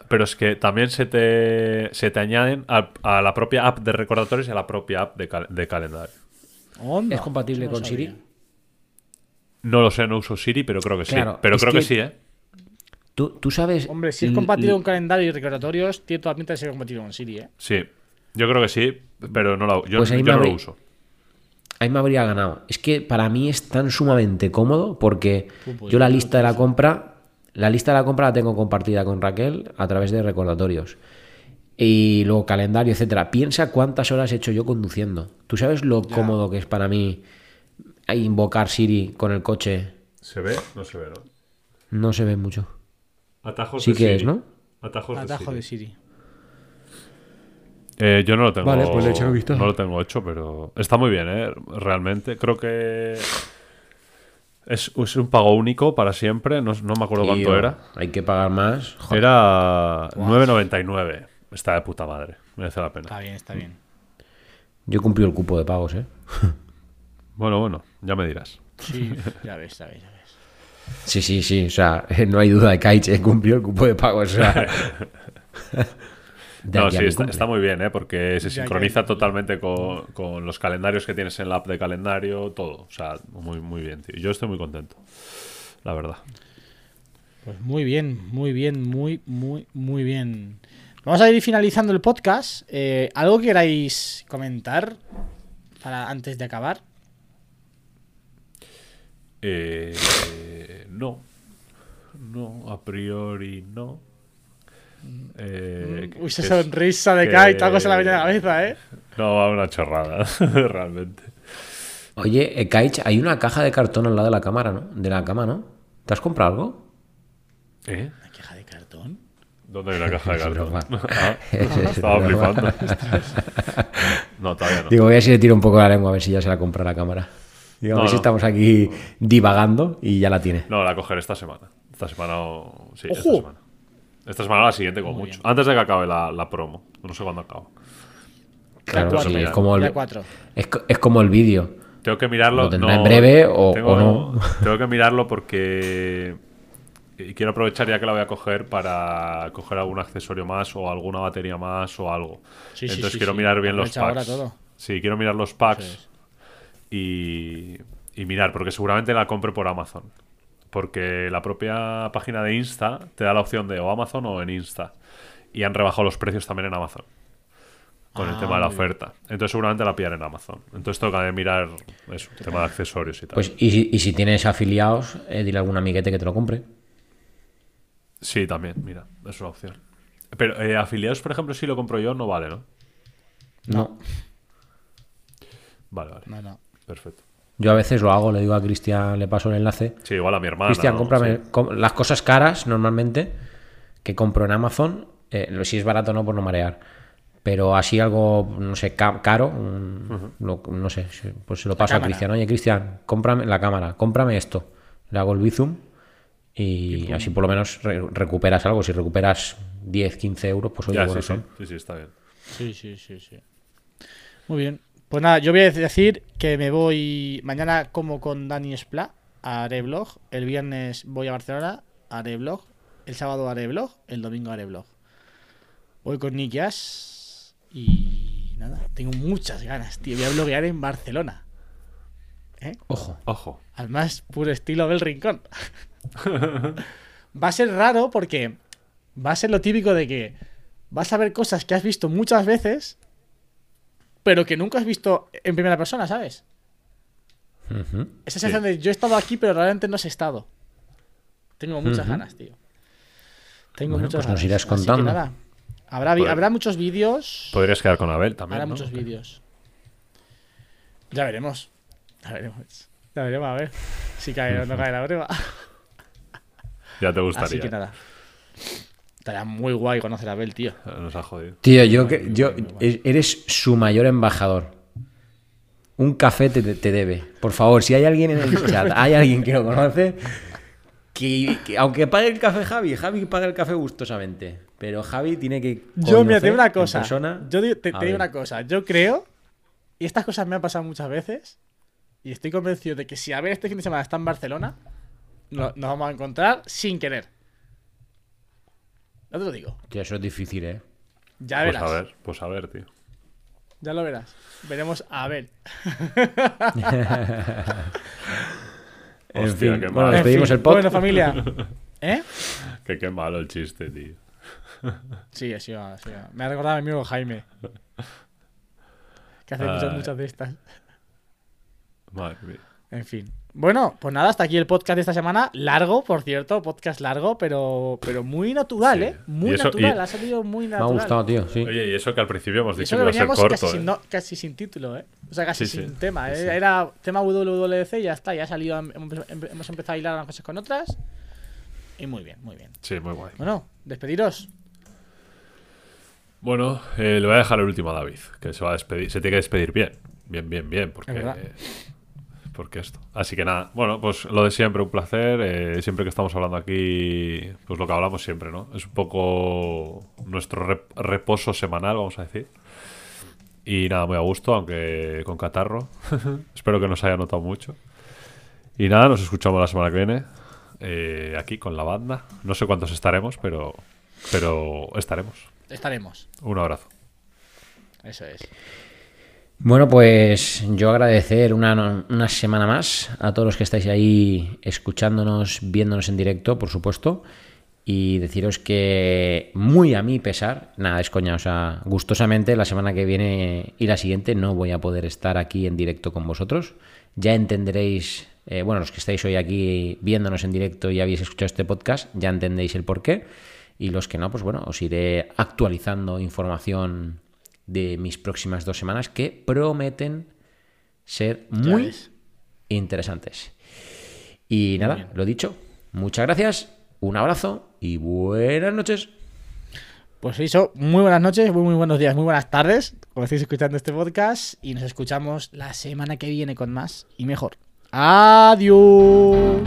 pero es que también se te, se te añaden a, a la propia app de recordatorios y a la propia app de, cal- de calendario. Onda, ¿Es compatible no con sabía. Siri? No lo sé, no uso Siri, pero creo que sí. Claro, Pero es creo que, que- sí, ¿eh? ¿Tú, tú sabes. Hombre, si es compatible con calendario y recordatorios, tiene toda pinta de ser compatible con Siri, ¿eh? Sí. Yo creo que sí, pero no, la, yo, Pues ahí yo me no lo habría- uso. Ahí me habría ganado. Es que para mí es tan sumamente cómodo porque yo la lista de la compra. La lista de la compra la tengo compartida con Raquel a través de recordatorios. Y luego calendario, etcétera. Piensa cuántas horas he hecho yo conduciendo. ¿Tú sabes lo cómodo que es para mí invocar Siri con el coche? ¿Se ve? No se ve, ¿no? No se ve mucho. Atajos Sí de que Siri. es, ¿no? Atajos de Atajo Siri. de Siri. Eh, yo no lo tengo. Vale, pues le un vistazo. No lo tengo hecho, pero está muy bien, ¿eh? Realmente. Creo que Es, es un pago único para siempre, no, no me acuerdo cuánto era. Hay que pagar más. Joder. Era 9.99. Está de puta madre, merece la pena. Está bien, está bien. Yo cumplí el cupo de pagos, ¿eh? Bueno, bueno, ya me dirás. Sí, ya ves, ya ves, ya ves. Sí, sí, sí. O sea, no hay duda de que Aiche cumplió el cupo de pagos. O sea, No, sí, está, muy bien, ¿eh? porque se sincroniza ya. totalmente con, con los calendarios que tienes en la app de calendario, todo. O sea, muy, muy bien, tío. Yo estoy muy contento, la verdad. Pues muy bien, muy bien, muy, muy, muy bien. Vamos a ir finalizando el podcast. Eh, ¿Algo que queráis comentar para antes de acabar? Eh, no. No, a priori no. Eh, Uy, esa sonrisa de que- Kite, algo se la viene a la cabeza, ¿eh? No, va una chorrada, realmente. Oye, eh, Kaich, hay una caja de cartón al lado de la cámara, ¿no? De la cama, ¿no? ¿Te has comprado algo? ¿Eh? ¿Una queja de cartón? ¿Dónde hay una caja de cartón? Ah, Es- es estaba flipando. No, todavía no. Digo, voy a si le tiro un poco la lengua a ver si ya se la compra la cámara. Digo, a No, ver si estamos aquí divagando y ya la tiene. No, la cogeré esta semana. Esta semana o... Sí, esta semana. Esta semana o la siguiente, como Muy mucho. bien. Antes de que acabe la, la promo. No sé cuándo acaba. Claro, sí, es como el, cuatro. es, es como el vídeo. Tengo que mirarlo. Lo tendrá no, en breve o- tengo, o no. Tengo que mirarlo porque. y quiero aprovechar ya que la voy a coger para coger algún accesorio más o alguna batería más o algo. Sí, sí, Entonces sí, quiero sí. mirar bien los packs. todo. Sí, quiero mirar los packs. Y, y mirar, porque seguramente la compre por Amazon. Porque la propia página de Insta te da la opción de o Amazon o en Insta. Y han rebajado los precios también en Amazon. Con el Ah, tema de la oferta. Entonces seguramente la pillaré en Amazon. Entonces tengo que mirar eso, tema de accesorios y tal. Pues, y, si- y si tienes afiliados, eh, dile a algún amiguete que te lo compre. Sí, también, mira, es una opción. Pero eh, afiliados, por ejemplo, si lo compro yo, no vale, ¿no? No. Vale, vale. No, no. Perfecto. Yo a veces lo hago, le digo a Cristian, le paso el enlace. Sí, igual a mi hermana. Cristian, ¿no? cómprame Sí. com- las cosas caras normalmente que compro en Amazon. eh, lo- si es barato no, por no marear. Pero así algo, no sé, ca- caro, un- lo- no sé, pues se lo paso a. Cristian. Oye, Cristian, cómprame la cámara, cómprame esto. Le hago el Bizum y así por lo menos re- recuperas algo. Si recuperas 10, 15 euros, pues oye, Ya, sí, sí, son. sí, sí, está bien. Sí, sí, sí, sí. Muy bien. Pues nada, yo voy a decir que me voy mañana como con Dani Spla, haré vlog. El viernes voy a Barcelona, haré vlog. El sábado haré vlog, el domingo haré vlog. Voy con Nick Yash y nada, tengo muchas ganas, tío. Voy a bloguear en Barcelona. Ojo. Ojo. Al más puro estilo del rincón. va a ser raro porque va a ser lo típico de que vas a ver cosas que has visto muchas veces, pero que nunca has visto en primera persona, ¿sabes? Ujú. Esa sensación de yo he estado aquí, pero realmente no he estado. Tengo muchas ganas, tío. Tengo Bueno, muchas pues nos ganas. irás Así que contando. nada, habrá, Pues- habrá muchos vídeos. Podrías quedar con Abel también. Habrá ¿no? muchos vídeos. Ya veremos. Ya veremos. Ya veremos, a ver si cae o no cae la prueba. Ya te Así gustaría. que nada. Estaría muy guay conocer a Abel, tío. Nos ha jodido. Tío, yo que yo e- eres su mayor embajador. Un café te, te debe. Por favor, si hay alguien en el chat, hay alguien que lo conoce, que, que aunque pague el café Javi, Javi paga el café gustosamente. Pero Javi tiene que. Yo, mira, te digo una cosa. persona Yo te, a te digo una cosa. Yo creo, y estas cosas me han pasado muchas veces, y estoy convencido de que si Abel este fin de semana está en Barcelona, no- nos vamos a encontrar sin querer. No te lo digo. Tío, eso es difícil, ¿eh? Ya Pues verás. a ver, pues a ver, tío. Ya lo verás. Veremos a Abel. En Hostia, fin, qué bueno, despedimos el podcast. Bueno, familia. ¿Eh? Que qué malo el chiste, tío. Sí, ha sido, ha sido. Me ha recordado a mi amigo Jaime. Que hace muchas, Ay. muchas de estas. Madre mía. En fin. Bueno, pues nada, hasta aquí el podcast de esta semana. Largo, por cierto, podcast largo, pero, pero muy natural, Sí. ¿eh? Muy eso- natural, y- ha salido muy Me ha natural. gustado, tío, sí. Oye, y eso que al principio hemos dicho que iba a ser veníamos corto, casi, ¿eh? sin, no- casi sin título, ¿eh? O sea, casi Sí, sí. sin tema. ¿eh? sí. Era tema WWDC y ya está. Ya ha salido, hemos, hemos empezado a hilar unas cosas con otras. Y muy bien, muy bien. Sí, muy guay. Bueno, despediros. Bueno, eh, le voy a dejar el último a David, que se va a despedir. Se tiene que despedir bien. Bien, bien, bien, porque. Porque esto. Así que nada, bueno, pues lo de siempre, un placer. eh, siempre que estamos hablando aquí, pues lo que hablamos siempre, ¿no? Es un poco nuestro rep- reposo semanal, vamos a decir. Y nada, muy a gusto, aunque con catarro. Espero que nos haya notado mucho. Y nada, nos escuchamos la semana que viene. eh, aquí con la banda. No sé cuántos estaremos, pero, pero estaremos. Estaremos. Un abrazo. Eso es. Bueno, pues yo agradecer una, una semana más a todos los que estáis ahí escuchándonos, viéndonos en directo, por supuesto. Y deciros que muy a mi pesar, nada, es coña, o sea, gustosamente la semana que viene y la siguiente no voy a poder estar aquí en directo con vosotros. Ya entenderéis, eh, bueno, los que estáis hoy aquí viéndonos en directo y habéis escuchado este podcast, ya entendéis el porqué. Y los que no, pues bueno, os iré actualizando información de mis próximas dos semanas que prometen ser muy interesantes. Y nada, lo dicho, muchas gracias, un abrazo y buenas noches. Pues eso, muy buenas noches, muy, muy buenos días, muy buenas tardes, como estáis escuchando este podcast, y nos escuchamos la semana que viene con más y mejor. Adiós.